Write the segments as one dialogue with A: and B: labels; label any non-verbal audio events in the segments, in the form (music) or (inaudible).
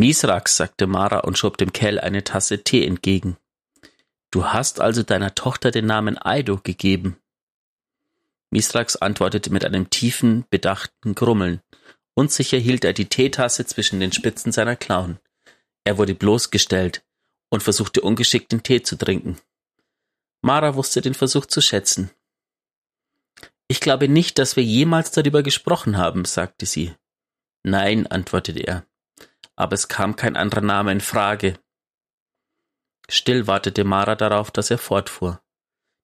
A: Misrax, sagte Mara und schob dem Kerl eine Tasse Tee entgegen. Du hast also deiner Tochter den Namen Aido gegeben. Misrax antwortete mit einem tiefen, bedachten Grummeln. Unsicher hielt er die Teetasse zwischen den Spitzen seiner Klauen. Er wurde bloßgestellt und versuchte ungeschickt den Tee zu trinken. Mara wusste den Versuch zu schätzen. Ich glaube nicht, dass wir jemals darüber gesprochen haben, sagte sie. Nein, antwortete er. Aber es kam kein anderer Name in Frage. Still wartete Mara darauf, dass er fortfuhr.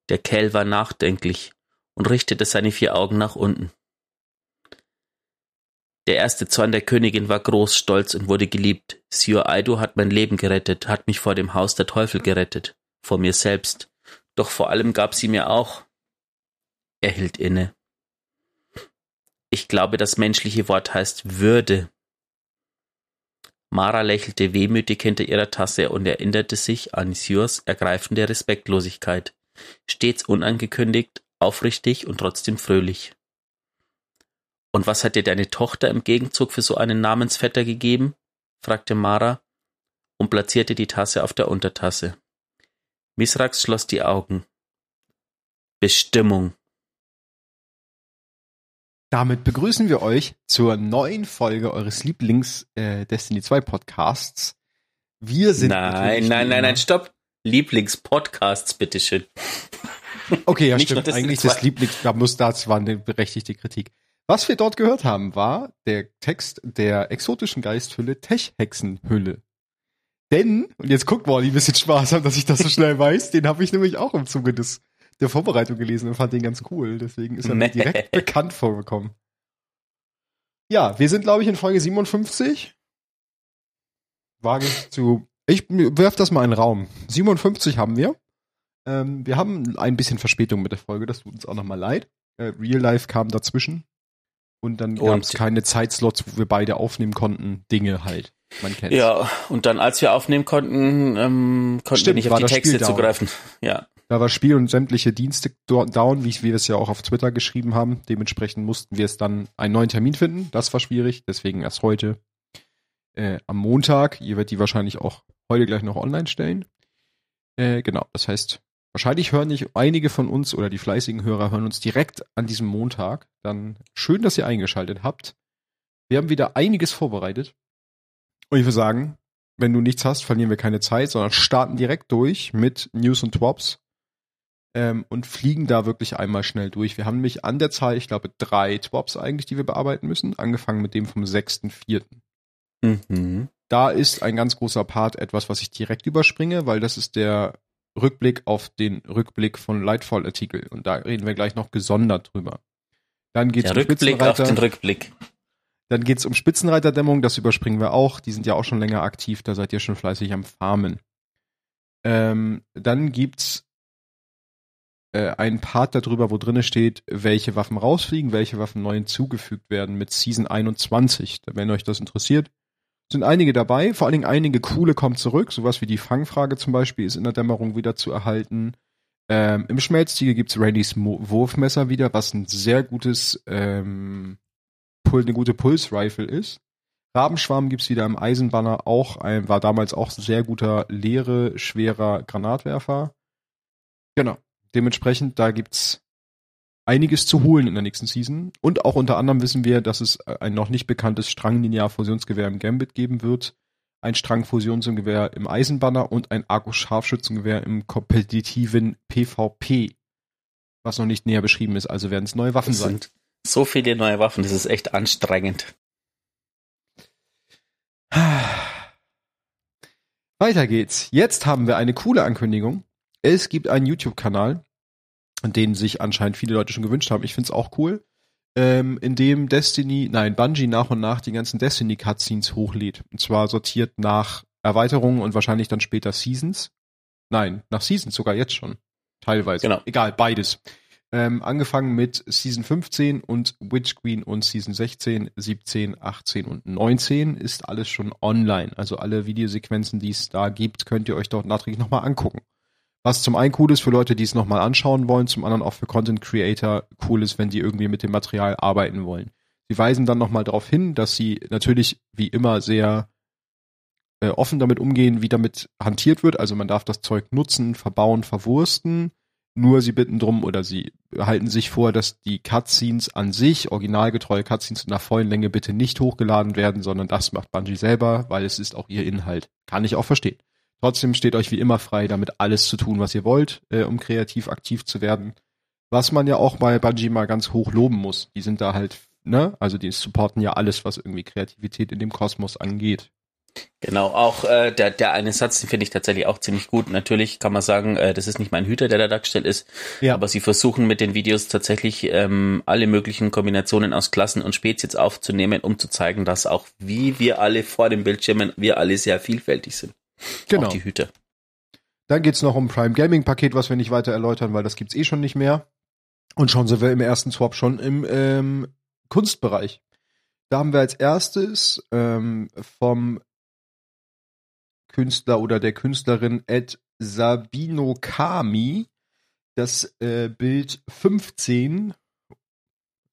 A: Der Kell war nachdenklich und richtete seine vier Augen nach unten. Der erste Zorn der Königin war groß, stolz und wurde geliebt. Sior Aido hat mein Leben gerettet, hat mich vor dem Haus der Teufel gerettet, vor mir selbst. Doch vor allem gab sie mir auch. Er hielt inne. Ich glaube, das menschliche Wort heißt Würde. Mara lächelte wehmütig hinter ihrer Tasse und erinnerte sich an Siors ergreifende Respektlosigkeit. Stets unangekündigt, aufrichtig und trotzdem fröhlich. Und was hat dir deine Tochter im Gegenzug für so einen Namensvetter gegeben? fragte Mara und platzierte die Tasse auf der Untertasse. Misrax schloss die Augen. Bestimmung.
B: Damit begrüßen wir euch zur neuen Folge eures Lieblings äh, Destiny 2 Podcasts. Wir sind
A: Nein, nein, nein, nein, stopp. Lieblingspodcasts, bitteschön.
B: Okay, ja, stimmt. Eigentlich das Lieblings, da muss das war eine berechtigte Kritik. Was wir dort gehört haben, war der Text der exotischen Geisthülle Tech-Hexenhülle. Denn, und jetzt guckt mal, ein bisschen Spaß haben, dass ich das so schnell (laughs) weiß, den habe ich nämlich auch im Zuge des, der Vorbereitung gelesen und fand den ganz cool. Deswegen ist er mir direkt (laughs) bekannt vorgekommen. Ja, wir sind, glaube ich, in Folge 57. Wage ich zu. Ich werf das mal in den Raum. 57 haben wir. Ähm, wir haben ein bisschen Verspätung mit der Folge, das tut uns auch nochmal leid. Äh, Real Life kam dazwischen. Und dann gab es keine Zeitslots, wo wir beide aufnehmen konnten. Dinge halt. Man kennt's.
A: Ja, und dann, als wir aufnehmen konnten, ähm, konnten Stimmt, wir nicht auf die Texte zugreifen. Ja.
B: Da war Spiel und sämtliche Dienste down, wie wir es ja auch auf Twitter geschrieben haben. Dementsprechend mussten wir es dann einen neuen Termin finden. Das war schwierig, deswegen erst heute äh, am Montag. Ihr werdet die wahrscheinlich auch heute gleich noch online stellen. Äh, genau, das heißt, Wahrscheinlich hören nicht einige von uns oder die fleißigen Hörer hören uns direkt an diesem Montag. Dann schön, dass ihr eingeschaltet habt. Wir haben wieder einiges vorbereitet. Und ich würde sagen, wenn du nichts hast, verlieren wir keine Zeit, sondern starten direkt durch mit News und Twops ähm, und fliegen da wirklich einmal schnell durch. Wir haben nämlich an der Zahl, ich glaube, drei Twops eigentlich, die wir bearbeiten müssen, angefangen mit dem vom 6.4. Mhm. Da ist ein ganz großer Part etwas, was ich direkt überspringe, weil das ist der Rückblick auf den Rückblick von Lightfall-Artikel. Und da reden wir gleich noch gesondert drüber. Dann geht's
A: Der um Rückblick auf den Rückblick.
B: Dann geht's um Spitzenreiterdämmung, das überspringen wir auch. Die sind ja auch schon länger aktiv, da seid ihr schon fleißig am Farmen. Ähm, dann gibt's äh, einen Part darüber, wo drinne steht, welche Waffen rausfliegen, welche Waffen neu hinzugefügt werden mit Season 21. Wenn euch das interessiert, sind einige dabei, vor allen Dingen einige coole kommen zurück, sowas wie die Fangfrage zum Beispiel ist in der Dämmerung wieder zu erhalten. Ähm, Im Schmelztiegel gibt's Randys Mo Wurfmesser wieder, was ein sehr gutes, ähm, eine gute Pulse-Rifle ist. Rabenschwarm gibt's wieder im Eisenbanner, auch ein, war damals auch sehr guter, leere, schwerer Granatwerfer. Genau. Dementsprechend, da gibt's einiges zu holen in der nächsten Season. Und auch unter anderem wissen wir, dass es ein noch nicht bekanntes Strang-Linear-Fusionsgewehr im Gambit geben wird, ein Strang-Fusionsgewehr im Eisenbanner und ein Argus-Scharfschützengewehr im kompetitiven PvP, was noch nicht näher beschrieben ist. Also werden es neue Waffen das sein.
A: So viele neue Waffen, das ist echt anstrengend.
B: Weiter geht's. Jetzt haben wir eine coole Ankündigung. Es gibt einen YouTube-Kanal, den sich anscheinend viele Leute schon gewünscht haben. Ich find's auch cool. Ähm, in dem Destiny, nein, Bungie nach und nach die ganzen Destiny-Cutscenes hochlädt. Und zwar sortiert nach Erweiterungen und wahrscheinlich dann später Seasons. Nein, nach Seasons sogar jetzt schon. Teilweise. Genau. Egal, beides. Ähm, angefangen mit Season 15 und Witch Queen und Season 16, 17, 18 und 19 ist alles schon online. Also alle Videosequenzen, die es da gibt, könnt ihr euch dort nachträglich nochmal angucken. Was zum einen cool ist für Leute, die es nochmal anschauen wollen, zum anderen auch für Content Creator cool ist, wenn die irgendwie mit dem Material arbeiten wollen. Sie weisen dann nochmal darauf hin, dass sie natürlich wie immer sehr äh, offen damit umgehen, wie damit hantiert wird. Also man darf das Zeug nutzen, verbauen, verwursten. Nur sie bitten drum oder sie halten sich vor, dass die Cutscenes an sich, originalgetreue Cutscenes in der vollen Länge bitte nicht hochgeladen werden, sondern das macht Bungie selber, weil es ist auch ihr Inhalt. Kann ich auch verstehen. Trotzdem steht euch wie immer frei, damit alles zu tun, was ihr wollt, äh, um kreativ aktiv zu werden. Was man ja auch bei Bungie mal ganz hoch loben muss. Die sind da halt, ne, also die supporten ja alles, was irgendwie Kreativität in dem Kosmos angeht.
A: Genau, auch äh, der, der eine Satz, den finde ich tatsächlich auch ziemlich gut. Natürlich kann man sagen, äh, das ist nicht mein Hüter, der da dargestellt ist, ja. aber sie versuchen mit den Videos tatsächlich ähm, alle möglichen Kombinationen aus Klassen und Spezies aufzunehmen, um zu zeigen, dass auch wie wir alle vor den Bildschirmen, wir alle sehr vielfältig sind.
B: Genau.
A: Auch die Hüter.
B: Dann geht's noch um Prime Gaming Paket, was wir nicht weiter erläutern, weil das gibt's eh schon nicht mehr. Und schon sind wir im ersten Swap schon im ähm, Kunstbereich. Da haben wir als erstes ähm, vom Künstler oder der Künstlerin Ed Sabino Kami das äh, Bild 15.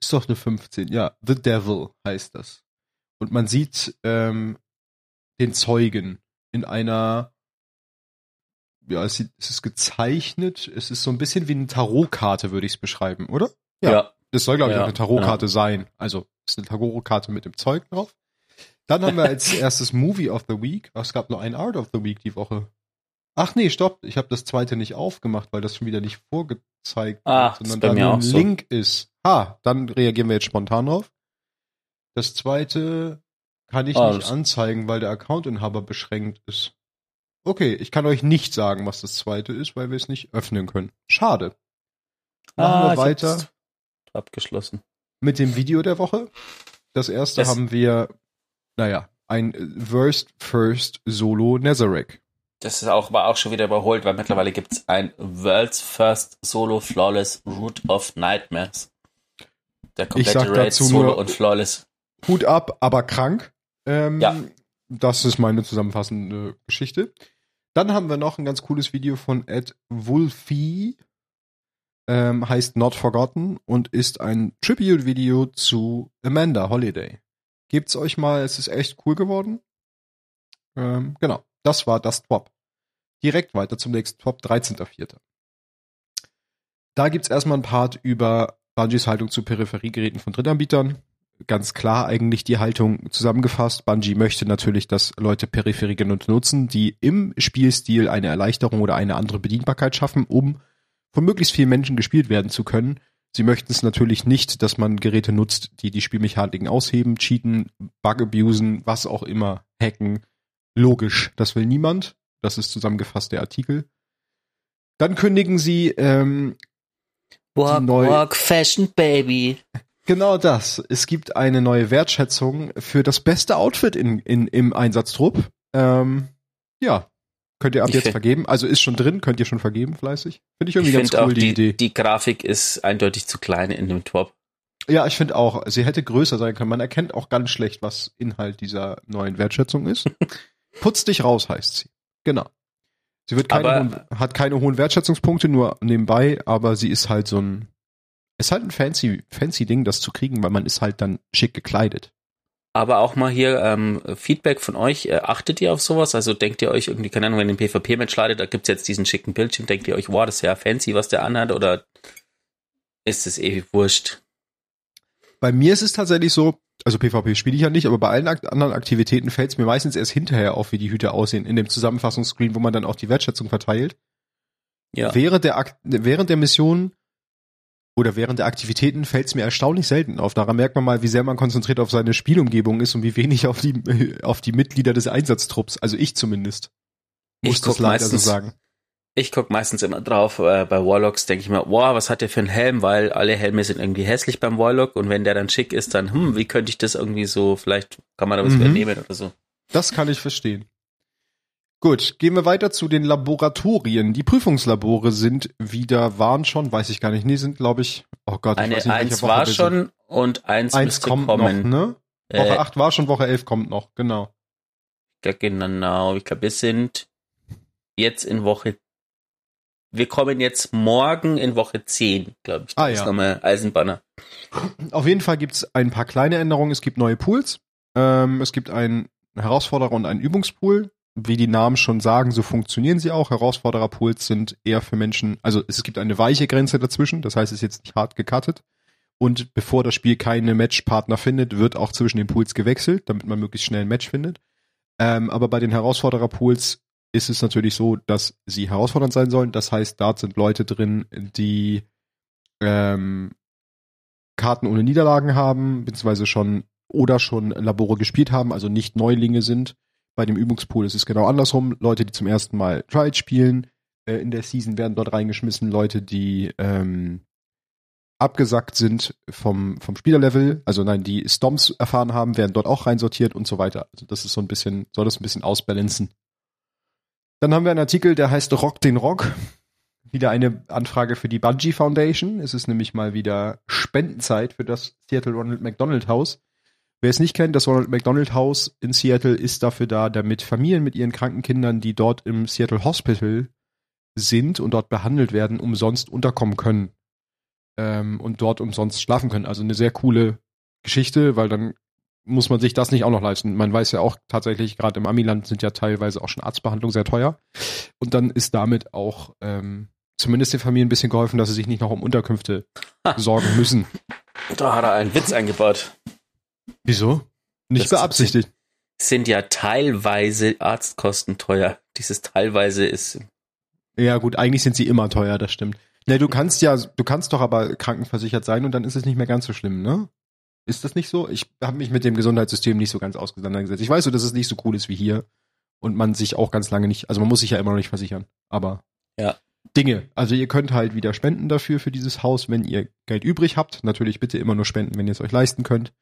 B: Ist doch eine 15, ja. The Devil heißt das. Und man sieht ähm, den Zeugen in einer ja, es, ist gezeichnet. Es ist so ein bisschen wie eine Tarotkarte, würde ich es beschreiben, oder?
A: Ja. ja.
B: Das soll, glaube ich, ja, eine Tarotkarte ja. sein. Also, es ist eine Tarotkarte mit dem Zeug drauf. Dann haben wir als (laughs) erstes Movie of the Week. Es gab nur ein Art of the Week die Woche. Ach nee, stopp. Ich habe das zweite nicht aufgemacht, weil das schon wieder nicht vorgezeigt
A: ah,
B: wird, sondern da ein so. Link ist. Ah, dann reagieren wir jetzt spontan drauf. Das zweite kann ich oh, nicht anzeigen, weil der Accountinhaber beschränkt ist. Okay, ich kann euch nicht sagen, was das zweite ist, weil wir es nicht öffnen können. Schade.
A: Machen ah, wir weiter. Abgeschlossen.
B: Mit dem Video der Woche. Das erste das haben wir, naja, ein Worst First Solo Nazarek.
A: Das ist auch, war auch schon wieder überholt, weil mittlerweile gibt es ein World's First Solo Flawless Root of Nightmares.
B: Der komplette Raid Solo und
A: Flawless.
B: Hut ab, aber krank. Ähm, ja. Das ist meine zusammenfassende Geschichte. Dann haben wir noch ein ganz cooles Video von Ed Wolfie. Ähm, heißt Not Forgotten und ist ein Tribute-Video zu Amanda Holiday. Gebt's euch mal, es ist echt cool geworden. Ähm, genau, das war das Top. Direkt weiter zum nächsten Top, 13.04. Da gibt's erstmal ein Part über Bungies Haltung zu Peripheriegeräten von Drittanbietern ganz klar eigentlich die Haltung zusammengefasst. Bungie möchte natürlich, dass Leute Peripherien nutzen, die im Spielstil eine Erleichterung oder eine andere Bedienbarkeit schaffen, um von möglichst vielen Menschen gespielt werden zu können. Sie möchten es natürlich nicht, dass man Geräte nutzt, die die Spielmechaniken ausheben, cheaten, Bug abusen, was auch immer, hacken. Logisch, das will niemand. Das ist zusammengefasst der Artikel. Dann kündigen sie ähm,
A: Walk, walk, Fashion Baby.
B: Genau das. Es gibt eine neue Wertschätzung für das beste Outfit in, in, im Einsatztrupp. Ähm, ja, könnt ihr ab ich jetzt vergeben. Also ist schon drin, könnt ihr schon vergeben, fleißig. Finde ich irgendwie ich ganz cool,
A: auch
B: die, die, Idee.
A: Die Grafik ist eindeutig zu klein in dem Top.
B: Ja, ich finde auch, sie hätte größer sein können. Man erkennt auch ganz schlecht, was Inhalt dieser neuen Wertschätzung ist. (laughs) Putz dich raus, heißt sie. Genau. Sie wird keine hohen, hat keine hohen Wertschätzungspunkte, nur nebenbei, aber sie ist halt so ein ist halt ein fancy, fancy Ding, das zu kriegen, weil man ist halt dann schick gekleidet.
A: Aber auch mal hier ähm, Feedback von euch. Äh, achtet ihr auf sowas? Also denkt ihr euch irgendwie, keine Ahnung, wenn ihr ein PvP-Match ladet, da gibt's jetzt diesen schicken Bildschirm, denkt ihr euch, wow, das ist ja fancy, was der anhat, oder ist es eh wurscht?
B: Bei mir ist es tatsächlich so, also PvP spiele ich ja nicht, aber bei allen anderen Aktivitäten fällt es mir meistens erst hinterher auf, wie die Hüte aussehen, in dem Zusammenfassungsscreen, wo man dann auch die Wertschätzung verteilt. Ja. Während der, während der Mission oder während der Aktivitäten fällt es mir erstaunlich selten auf. Daran merkt man mal, wie sehr man konzentriert auf seine Spielumgebung ist und wie wenig auf die, (laughs) auf die Mitglieder des Einsatztrupps. Also ich zumindest.
A: Muss ich das leider meistens, so sagen. Ich guck meistens immer drauf, äh, bei Warlocks denke ich mir, wow, was hat der für einen Helm, weil alle Helme sind irgendwie hässlich beim Warlock und wenn der dann schick ist, dann, hm, wie könnte ich das irgendwie so, vielleicht kann man da was mhm. übernehmen oder so.
B: Das kann ich verstehen. Gut, gehen wir weiter zu den Laboratorien. Die Prüfungslabore sind wieder, waren schon, weiß ich gar nicht, nee, sind glaube ich, oh Gott,
A: Eine,
B: ich weiß nicht,
A: eins Woche war schon und eins, eins kommt kommen.
B: noch, ne? Woche äh, 8 war schon, Woche 11 kommt noch, genau.
A: Ja, genau, ich glaube, wir sind jetzt in Woche, wir kommen jetzt morgen in Woche 10, glaube ich.
B: Das ah, ja.
A: ist nochmal Eisenbanner.
B: Auf jeden Fall gibt's ein paar kleine Änderungen. Es gibt neue Pools. Ähm, es gibt ein Herausforderer und einen Übungspool. Wie die Namen schon sagen, so funktionieren sie auch. Herausfordererpools sind eher für Menschen, also es gibt eine weiche Grenze dazwischen, das heißt, es ist jetzt nicht hart gecuttet. Und bevor das Spiel keine Matchpartner findet, wird auch zwischen den Pools gewechselt, damit man möglichst schnell ein Match findet. Ähm, aber bei den Herausfordererpools ist es natürlich so, dass sie herausfordernd sein sollen. Das heißt, dort sind Leute drin, die ähm, Karten ohne Niederlagen haben, beziehungsweise schon oder schon Labore gespielt haben, also nicht Neulinge sind. Bei dem Übungspool ist es genau andersrum. Leute, die zum ersten Mal Trials spielen, äh, in der Season werden dort reingeschmissen. Leute, die ähm, abgesackt sind vom, vom Spielerlevel, also nein, die Stomps erfahren haben, werden dort auch reinsortiert und so weiter. Also das ist so ein bisschen, soll das ein bisschen ausbalancen. Dann haben wir einen Artikel, der heißt Rock den Rock. Wieder eine Anfrage für die Bungie Foundation. Es ist nämlich mal wieder Spendenzeit für das Seattle Ronald McDonald House. Wer es nicht kennt, das Ronald McDonald House in Seattle ist dafür da, damit Familien mit ihren kranken Kindern, die dort im Seattle Hospital sind und dort behandelt werden, umsonst unterkommen können ähm, und dort umsonst schlafen können. Also eine sehr coole Geschichte, weil dann muss man sich das nicht auch noch leisten. Man weiß ja auch tatsächlich, gerade im Amiland sind ja teilweise auch schon Arztbehandlungen sehr teuer. Und dann ist damit auch ähm, zumindest den Familien ein bisschen geholfen, dass sie sich nicht noch um Unterkünfte sorgen müssen.
A: Da hat er einen Witz eingebaut.
B: Wieso? Nicht das beabsichtigt.
A: Sind ja teilweise Arztkosten teuer. Dieses teilweise ist.
B: Ja, gut, eigentlich sind sie immer teuer, das stimmt. Ne, du kannst ja, du kannst doch aber krankenversichert sein und dann ist es nicht mehr ganz so schlimm, ne? Ist das nicht so? Ich habe mich mit dem Gesundheitssystem nicht so ganz auseinandergesetzt. Ich weiß so, dass es nicht so cool ist wie hier und man sich auch ganz lange nicht, also man muss sich ja immer noch nicht versichern, aber
A: ja.
B: Dinge. Also ihr könnt halt wieder spenden dafür für dieses Haus, wenn ihr Geld übrig habt. Natürlich bitte immer nur spenden, wenn ihr es euch leisten könnt.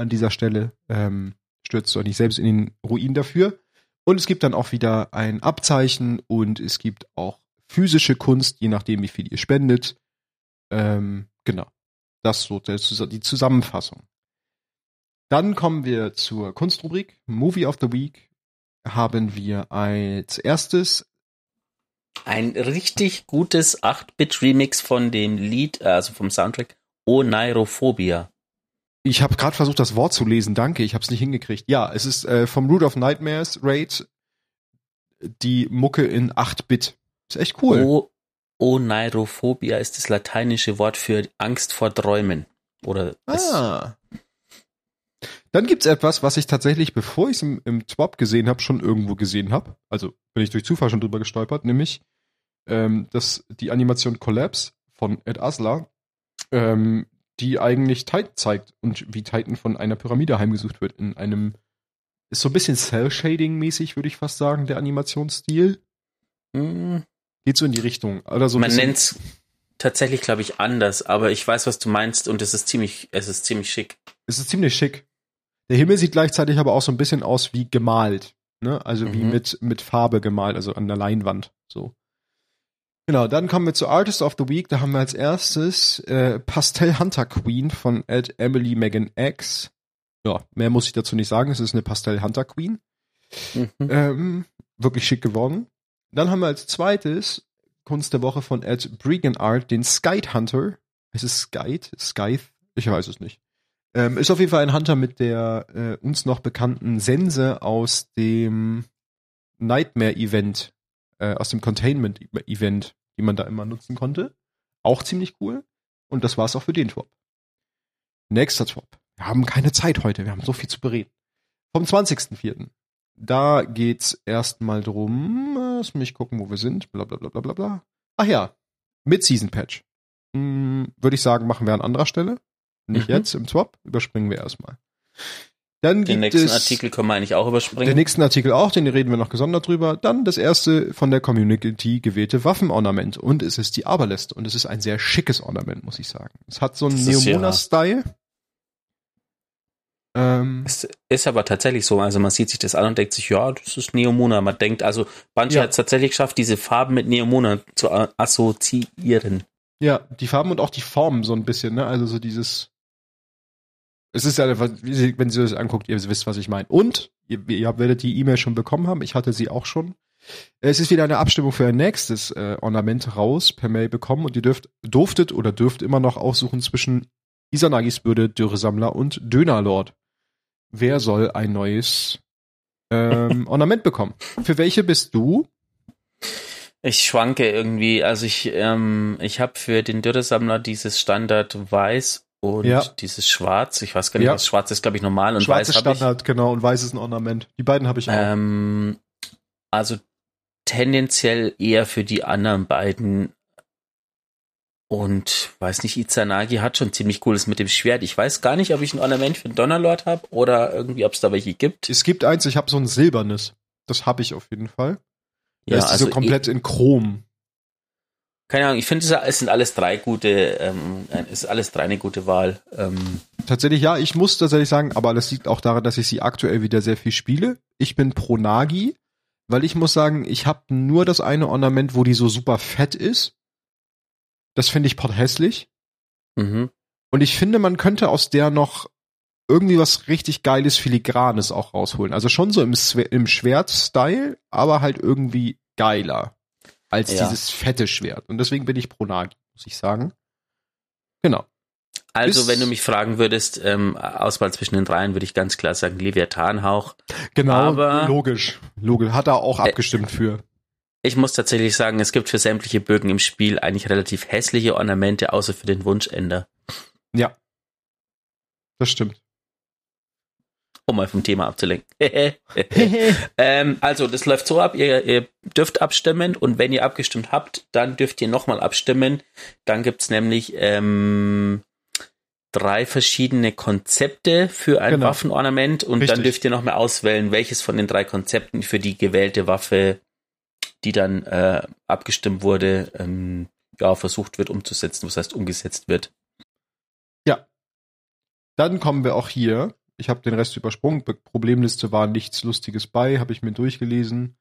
B: An dieser Stelle ähm, stürzt euch nicht selbst in den Ruin dafür. Und es gibt dann auch wieder ein Abzeichen und es gibt auch physische Kunst, je nachdem, wie viel ihr spendet. Ähm, genau. Das so die Zusammenfassung. Dann kommen wir zur Kunstrubrik. Movie of the Week haben wir als erstes
A: ein richtig gutes 8-Bit-Remix von dem Lied, also vom Soundtrack Oneirophobia.
B: Ich habe gerade versucht, das Wort zu lesen. Danke, ich habe es nicht hingekriegt. Ja, es ist äh, vom Root of Nightmares Raid die Mucke in 8-Bit. Ist echt cool.
A: O Oneirophobia ist das lateinische Wort für Angst vor Träumen. Oder
B: ah. Dann gibt's etwas, was ich tatsächlich, bevor ich es im, im Twop gesehen habe, schon irgendwo gesehen habe. Also bin ich durch Zufall schon drüber gestolpert, nämlich ähm, dass die Animation Collapse von Ed Asler, ähm, die eigentlich Titan zeigt und wie Titan von einer Pyramide heimgesucht wird in einem ist so ein bisschen Cell-Shading-mäßig, würde ich fast sagen, der Animationsstil.
A: Mhm.
B: Geht so in die Richtung. Oder so
A: Man nennt's tatsächlich, glaube ich, anders, aber ich weiß, was du meinst und es ist ziemlich, es ist ziemlich schick.
B: Es ist ziemlich schick. Der Himmel sieht gleichzeitig aber auch so ein bisschen aus wie gemalt. Ne? Also mhm. wie mit, mit Farbe gemalt, also an der Leinwand. So. Genau, dann kommen wir zu Artist of the Week. Da haben wir als erstes äh, Pastel Hunter Queen von Ed Emily Megan X. Ja, mehr muss ich dazu nicht sagen. Es ist eine Pastel Hunter Queen. Mhm. Ähm, wirklich schick geworden. Dann haben wir als zweites Kunst der Woche von Ed Bregan Art den Skyte Hunter. Es ist Skyte? Scythe? Ich weiß es nicht. Ähm, ist auf jeden Fall ein Hunter mit der äh, uns noch bekannten Sense aus dem Nightmare-Event, äh, aus dem Containment-Event, die man da immer nutzen konnte. Auch ziemlich cool. Und das war's auch für den Twop. Nächster Twop. Wir haben keine Zeit heute, wir haben so viel zu bereden. Vom 20.04. Da geht's erstmal drum, lass mich gucken, wo wir sind, bla bla bla bla bla bla. Ach ja, Mid-Season-Patch. Hm, Würde ich sagen, machen wir an anderer Stelle. Nicht mhm. jetzt im Swap, überspringen wir erstmal. Dann den
A: nächsten
B: es,
A: Artikel können wir eigentlich auch überspringen.
B: Den nächsten Artikel auch, den reden wir noch gesondert drüber. Dann das erste von der Community gewählte Waffenornament. Und es ist die Aberliste. Und es ist ein sehr schickes Ornament, muss ich sagen. Es hat so einen Neomona-Style.
A: Ähm, es ist aber tatsächlich so, also man sieht sich das an und denkt sich, ja, das ist Neomona. Man denkt, also Bungie ja. hat es tatsächlich geschafft, diese Farben mit Neomona zu assoziieren.
B: Ja, die Farben und auch die Formen so ein bisschen, ne? Also so dieses. Es ist ja wenn Sie das anguckt, ihr wisst, was ich meine. Und ihr, ihr werdet die E-Mail schon bekommen haben. Ich hatte sie auch schon. Es ist wieder eine Abstimmung für ein nächstes äh, Ornament raus per Mail bekommen und ihr dürft, durftet oder dürft immer noch aussuchen zwischen Isanagis Bürde, Dürresammler und Dönerlord. Wer soll ein neues ähm, (laughs) Ornament bekommen. Für welche bist du?
A: Ich schwanke irgendwie. Also ich, ähm, ich habe für den Dürresammler dieses Standard Weiß und
B: Ja.
A: dieses Schwarz. Ich weiß gar nicht,
B: Ja.
A: was Schwarz ist, glaube ich, normal und
B: Schwarzes
A: Weiß ich.
B: Standard, genau, und weißes ein Ornament. Die beiden habe ich auch.
A: Ähm, also tendenziell eher für die anderen beiden. Und weiß nicht, Izanagi hat schon ziemlich cooles mit dem Schwert. Ich weiß gar nicht, ob ich ein Ornament für den Donnerlord habe oder irgendwie, ob es da welche gibt.
B: Es gibt eins, ich habe so ein silbernes. Das habe ich auf jeden Fall. Ja,
A: Ja,
B: ist
A: also
B: so komplett in Chrom.
A: Keine Ahnung, ich finde, es sind alles drei gute, ähm, es ist alles drei eine gute Wahl. Ähm,
B: Tatsächlich, ja, ich muss tatsächlich sagen, aber das liegt auch daran, dass ich sie aktuell wieder sehr viel spiele. Ich bin pro Nagi, weil ich muss sagen, ich habe nur das eine Ornament, wo die so super fett ist. Das finde ich hässlich.
A: mhm.
B: Und ich finde, man könnte aus der noch irgendwie was richtig geiles, filigranes auch rausholen. Also schon so im, im Schwert-Style, aber halt irgendwie geiler als
A: Ja.
B: dieses fette Schwert. Und deswegen bin ich pro Nagi, muss ich sagen. Genau.
A: Also,
B: Ist-
A: wenn du mich fragen würdest, ähm, Auswahl zwischen den dreien, würde ich ganz klar sagen, Leviathanhauch.
B: Genau,
A: Aber-
B: logisch. Logisch. Hat er auch abgestimmt für.
A: Ich muss tatsächlich sagen, es gibt für sämtliche Bögen im Spiel eigentlich relativ hässliche Ornamente, außer für den Wunschender.
B: Ja. Das stimmt.
A: Um mal vom Thema abzulenken. (laughs) (laughs) ähm, also, das läuft so ab, ihr, ihr dürft abstimmen und wenn ihr abgestimmt habt, dann dürft ihr nochmal abstimmen. Dann gibt's nämlich ähm, drei verschiedene Konzepte für ein
B: Genau.
A: Waffenornament und
B: Richtig.
A: dann dürft ihr nochmal auswählen, welches von den drei Konzepten für die gewählte Waffe, die dann äh, abgestimmt wurde, ähm, ja, versucht wird umzusetzen, was heißt umgesetzt wird.
B: Dann kommen wir auch hier. Ich habe den Rest übersprungen. Be Problemliste war nichts Lustiges bei, habe ich mir durchgelesen.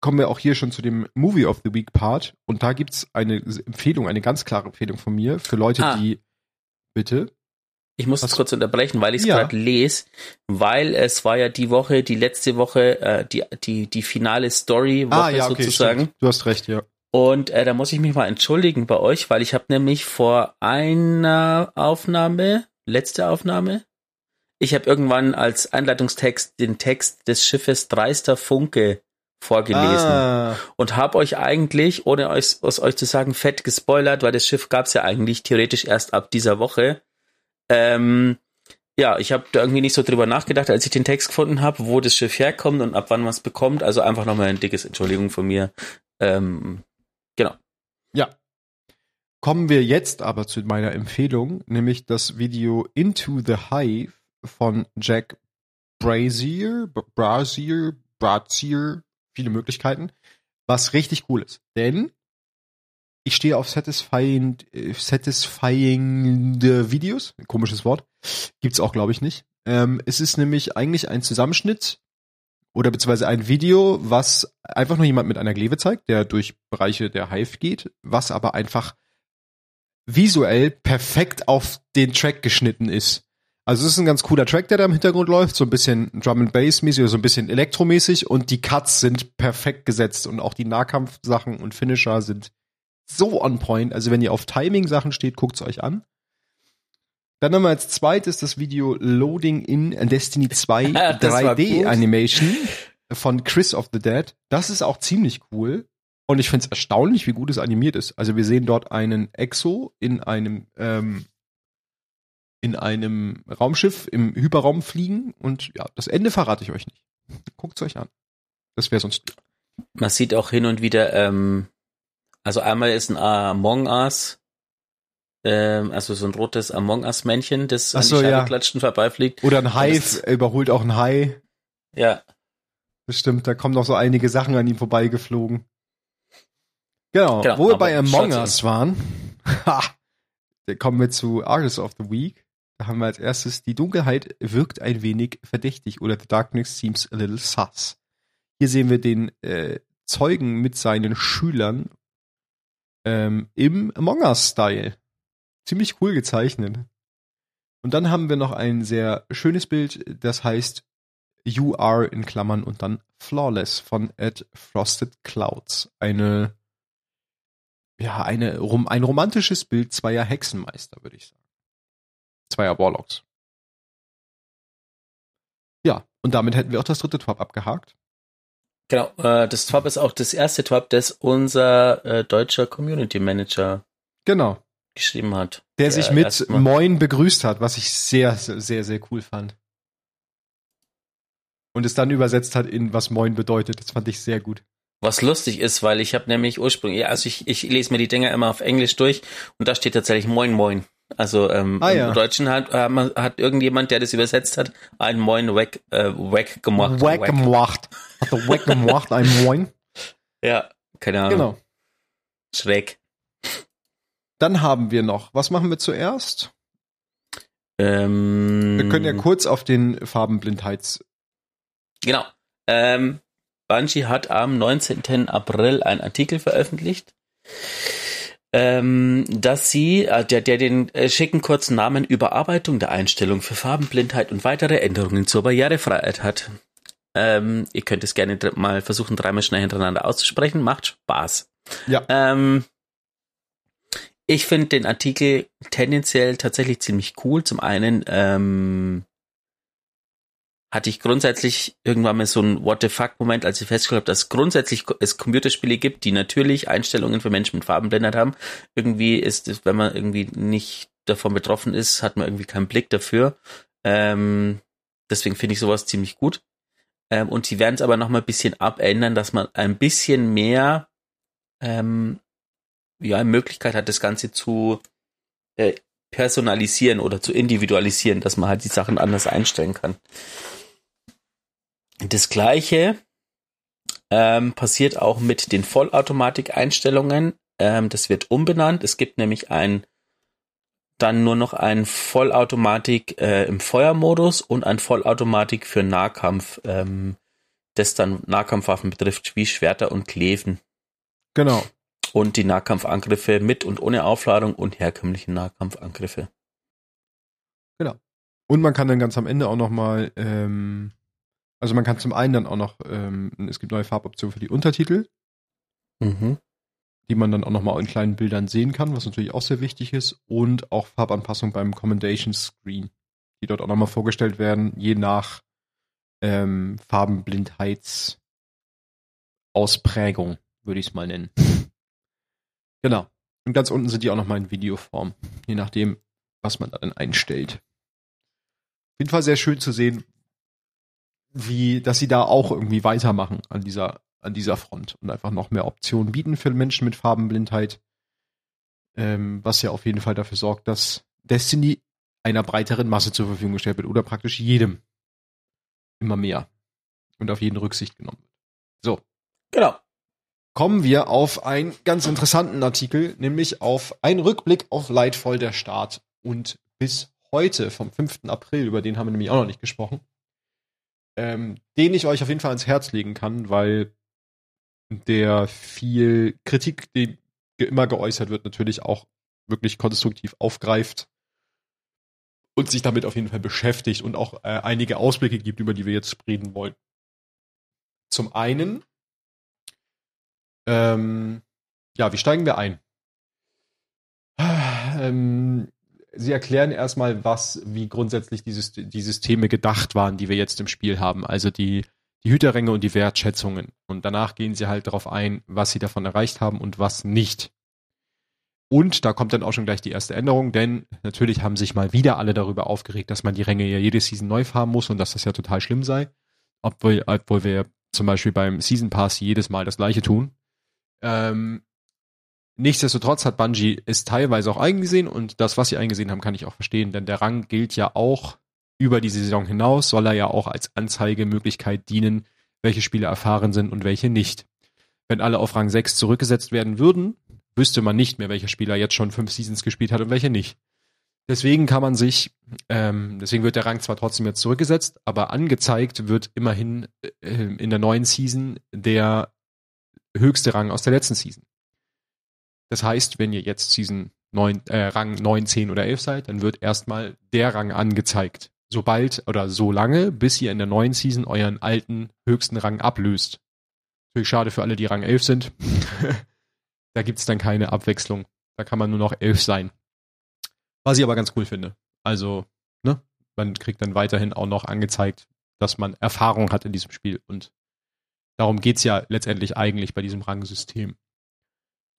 B: Kommen wir auch hier schon zu dem Movie of the Week Part. Und da gibt's eine Empfehlung, eine ganz klare Empfehlung von mir für Leute,
A: Ah.
B: die. Bitte?
A: Ich muss es kurz unterbrechen, weil ich es
B: Ja.
A: gerade lese, weil es war ja die Woche, die letzte Woche, äh, die, die, die finale Story-Woche sozusagen.
B: stimmt. Du hast recht, ja.
A: Und äh, da muss ich mich mal entschuldigen bei euch, weil ich habe nämlich vor einer Aufnahme, letzte Aufnahme, ich habe irgendwann als Einleitungstext den Text des Schiffes Dreister Funke vorgelesen
B: Ah,
A: und habe euch eigentlich, ohne euch, aus euch zu sagen, fett gespoilert, weil das Schiff gab's ja eigentlich theoretisch erst ab dieser Woche. Ähm, ja, ich habe da irgendwie nicht so drüber nachgedacht, als ich den Text gefunden habe, wo das Schiff herkommt und ab wann man es bekommt. Also einfach nochmal ein dickes Entschuldigung von mir. Ähm, genau.
B: ja. Kommen wir jetzt aber zu meiner Empfehlung, nämlich das Video Into the Hive von Jack Brazier, Brazier, Brazier, viele Möglichkeiten, was richtig cool ist. Denn ich stehe auf satisfying, äh, satisfying Videos, komisches Wort, gibt's auch glaube ich nicht. Ähm, es ist nämlich eigentlich ein Zusammenschnitt oder beziehungsweise ein Video, was einfach nur jemand mit einer Gleve zeigt, der durch Bereiche der Hive geht, was aber einfach visuell perfekt auf den Track geschnitten ist. Also es ist ein ganz cooler Track, der da im Hintergrund läuft, so ein bisschen Drum and Bass mäßig oder so ein bisschen elektromäßig und die Cuts sind perfekt gesetzt und auch die Nahkampfsachen und Finisher sind so on point. Also wenn ihr auf Timing Sachen steht, guckt's euch an. Dann haben wir als zweites das Video Loading in Destiny (laughs) 2
A: Das war
B: 3D
A: gut.
B: Animation von Chris of the Dead. Das ist auch ziemlich cool. Und ich finde es erstaunlich, wie gut es animiert ist. Also wir sehen dort einen Exo in einem ähm, in einem Raumschiff im Hyperraum fliegen und ja, das Ende verrate ich euch nicht. (laughs) Guckt's euch an. Das wäre sonst
A: Man sieht auch hin und wieder, ähm, also einmal ist ein Among Us, ähm, also so ein rotes Among Us-Männchen, das
B: Ach
A: an
B: so,
A: die Scheibe
B: ja.
A: vorbeifliegt.
B: oder ein Hive überholt auch ein Hai.
A: Ja,
B: Bestimmt, da kommen noch so einige Sachen an ihm vorbeigeflogen. Genau,
A: Genau,
B: wo wir bei Among Us waren, (laughs) ha, kommen wir zu Artist of the Week. Da haben wir als erstes, die Dunkelheit wirkt ein wenig verdächtig oder The Darkness seems a little sus. Hier sehen wir den äh, Zeugen mit seinen Schülern ähm, im Among Us-Style. Ziemlich cool gezeichnet. Und dann haben wir noch ein sehr schönes Bild, das heißt You Are in Klammern und dann Flawless von Ed Frosted Clouds. Eine, ja, eine, ein romantisches Bild zweier Hexenmeister, würde ich sagen. Zweier Warlocks. Ja, und damit hätten wir auch das dritte Twab abgehakt.
A: Genau, äh, das Twab ist auch das erste Twab, das unser äh, deutscher Community Manager
B: Genau.
A: geschrieben hat.
B: Der, sich mit Moin begrüßt hat, was ich sehr, sehr, sehr cool fand. Und es dann übersetzt hat in was Moin bedeutet. Das fand ich sehr gut.
A: Was lustig ist, weil ich habe nämlich ursprünglich, also ich, ich lese mir die Dinger immer auf Englisch durch und da steht tatsächlich Moin Moin. Also ähm,
B: Ah,
A: im
B: ja.
A: Deutschen hat, hat irgendjemand, der das übersetzt hat, ein Moin weg, äh, weg gemacht.
B: Wack gemacht. Hat er wack gemacht, ein Moin. (laughs)
A: Ja, keine Ahnung.
B: Genau.
A: Schräg.
B: Dann haben wir noch, was machen wir zuerst?
A: Ähm,
B: Wir können ja kurz auf den Farbenblindheits.
A: Genau. Ähm, Bungie hat am 19. April einen Artikel veröffentlicht, ähm, dass sie, äh, der, der den äh, schicken kurzen Namen Überarbeitung der Einstellung für Farbenblindheit und weitere Änderungen zur Barrierefreiheit hat. Ähm, ihr könnt es gerne mal versuchen, dreimal schnell hintereinander auszusprechen. Macht Spaß.
B: Ja.
A: Ähm, ich finde den Artikel tendenziell tatsächlich ziemlich cool. Zum einen ähm, hatte ich grundsätzlich irgendwann mal so ein What the fuck Moment, als ich festgestellt habe, dass grundsätzlich es Computerspiele gibt, die natürlich Einstellungen für Menschen mit Farbenblindheit haben. Irgendwie ist wenn man irgendwie nicht davon betroffen ist, hat man irgendwie keinen Blick dafür. Ähm, deswegen finde ich sowas ziemlich gut. Ähm, und die werden es aber noch mal ein bisschen abändern, dass man ein bisschen mehr ähm, ja, Möglichkeit hat, das Ganze zu äh, personalisieren oder zu individualisieren, dass man halt die Sachen anders einstellen kann. Das gleiche ähm, passiert auch mit den Vollautomatik-Einstellungen. Ähm, das wird umbenannt. Es gibt nämlich ein dann nur noch ein Vollautomatik äh, im Feuermodus und ein Vollautomatik für Nahkampf, ähm, das dann Nahkampfwaffen betrifft, wie Schwerter und Kleven
B: Genau.
A: und die Nahkampfangriffe mit und ohne Aufladung und herkömmliche Nahkampfangriffe.
B: Und man kann dann ganz am Ende auch noch mal, ähm, also man kann zum einen dann auch noch, ähm, es gibt neue Farboptionen für die Untertitel,
A: Mhm.
B: die man dann auch noch mal in kleinen Bildern sehen kann, was natürlich auch sehr wichtig ist, und auch Farbanpassung beim Commendation Screen, die dort auch noch mal vorgestellt werden, je nach ähm, Farbenblindheits Ausprägung, würde ich es mal nennen. (laughs) genau. Und ganz unten sind die auch noch mal in Videoform, je nachdem, was man da dann einstellt. Auf jeden Fall sehr schön zu sehen, wie, dass sie da auch irgendwie weitermachen an dieser, an dieser Front und einfach noch mehr Optionen bieten für Menschen mit Farbenblindheit. Ähm, was ja auf jeden Fall dafür sorgt, dass Destiny einer breiteren Masse zur Verfügung gestellt wird oder praktisch jedem immer mehr und auf jeden Rücksicht genommen wird. So,
A: Genau.
B: kommen wir auf einen ganz interessanten Artikel, nämlich auf einen Rückblick auf Lightfall der Start und bis heute vom 5. April, über den haben wir nämlich auch noch nicht gesprochen, ähm, den ich euch auf jeden Fall ans Herz legen kann, weil der viel Kritik, die immer geäußert wird, natürlich auch wirklich konstruktiv aufgreift und sich damit auf jeden Fall beschäftigt und auch äh, einige Ausblicke gibt, über die wir jetzt reden wollen. Zum einen ähm, ja, wie steigen wir ein? Ähm, Sie erklären erstmal, was, wie grundsätzlich die, Syst- die Systeme gedacht waren, die wir jetzt im Spiel haben. Also die, die Hüterränge und die Wertschätzungen. Und danach gehen sie halt darauf ein, was sie davon erreicht haben und was nicht. Und da kommt dann auch schon gleich die erste Änderung, denn natürlich haben sich mal wieder alle darüber aufgeregt, dass man die Ränge ja jede Season neu farmen muss und dass das ja total schlimm sei. Obwohl, obwohl wir zum Beispiel beim Season Pass jedes Mal das gleiche tun. Ähm, nichtsdestotrotz hat Bungie es teilweise auch eingesehen und das, was sie eingesehen haben, kann ich auch verstehen, denn der Rang gilt ja auch über die Saison hinaus, soll er ja auch als Anzeigemöglichkeit dienen, welche Spieler erfahren sind und welche nicht. Wenn alle auf Rang 6 zurückgesetzt werden würden, wüsste man nicht mehr, welcher Spieler jetzt schon fünf Seasons gespielt hat und welche nicht. Deswegen kann man sich, ähm, deswegen wird der Rang zwar trotzdem jetzt zurückgesetzt, aber angezeigt wird immerhin äh, in der neuen Season der höchste Rang aus der letzten Season. Das heißt, wenn ihr jetzt Season 9, äh, Rang 9, 10 oder 11 seid, dann wird erstmal der Rang angezeigt. Sobald oder so lange, bis ihr in der neuen Season euren alten höchsten Rang ablöst. Natürlich schade für alle, die Rang 11 sind. (laughs) da gibt's dann keine Abwechslung. Da kann man nur noch 11 sein. Was ich aber ganz cool finde. Also, ne, man kriegt dann weiterhin auch noch angezeigt, dass man Erfahrung hat in diesem Spiel. Und darum geht's ja letztendlich eigentlich bei diesem Rangsystem.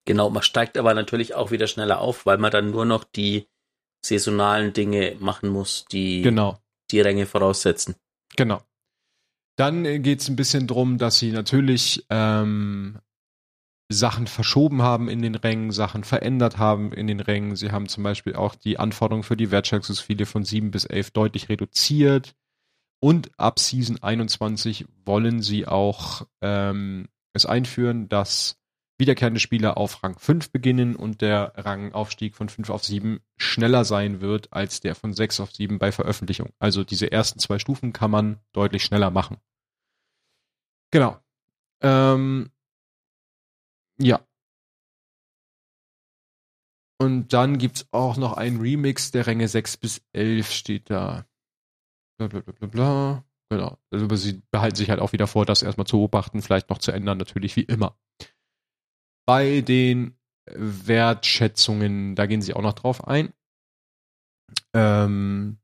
A: Genau, man steigt aber natürlich auch wieder schneller auf, weil man dann nur noch die saisonalen Dinge machen muss, die
B: Genau.
A: die Ränge voraussetzen.
B: Genau. Dann geht es ein bisschen drum, dass sie natürlich ähm, Sachen verschoben haben in den Rängen, Sachen verändert haben in den Rängen. Sie haben zum Beispiel auch die Anforderungen für die Wertschätzungsfiele von 7 bis 11 deutlich reduziert. Und ab Season 21 wollen sie auch ähm, es einführen, dass wiederkehrende Spieler auf Rang 5 beginnen und der Rangaufstieg von 5 auf 7 schneller sein wird als der von 6 auf 7 bei Veröffentlichung. Also diese ersten zwei Stufen kann man deutlich schneller machen. Genau. Ähm, ja. Und dann gibt's auch noch einen Remix der Ränge 6 bis 11 steht da. Bla bla bla bla bla. Genau. Also sie behalten sich halt auch wieder vor, das erstmal zu beobachten, vielleicht noch zu ändern, natürlich wie immer. Bei den Wertschätzungen, da gehen sie auch noch drauf ein. Ähm,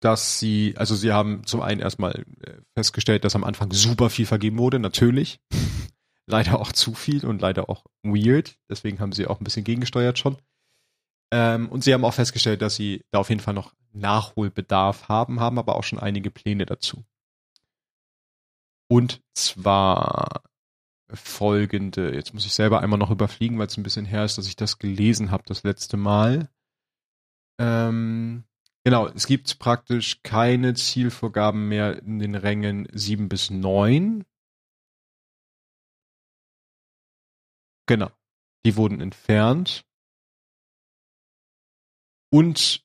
B: dass sie, also sie haben zum einen erstmal äh, festgestellt, dass am Anfang super viel vergeben wurde, natürlich. (laughs) leider auch zu viel und leider auch weird. Deswegen haben sie auch ein bisschen gegengesteuert schon. Ähm, und sie haben auch festgestellt, dass sie da auf jeden Fall noch Nachholbedarf haben, haben aber auch schon einige Pläne dazu. Und zwar folgende, jetzt muss ich selber einmal noch überfliegen, weil es ein bisschen her ist, dass ich das gelesen habe das letzte Mal. Ähm, genau, es gibt praktisch keine Zielvorgaben mehr in den Rängen 7 bis 9. Genau. Die wurden entfernt. Und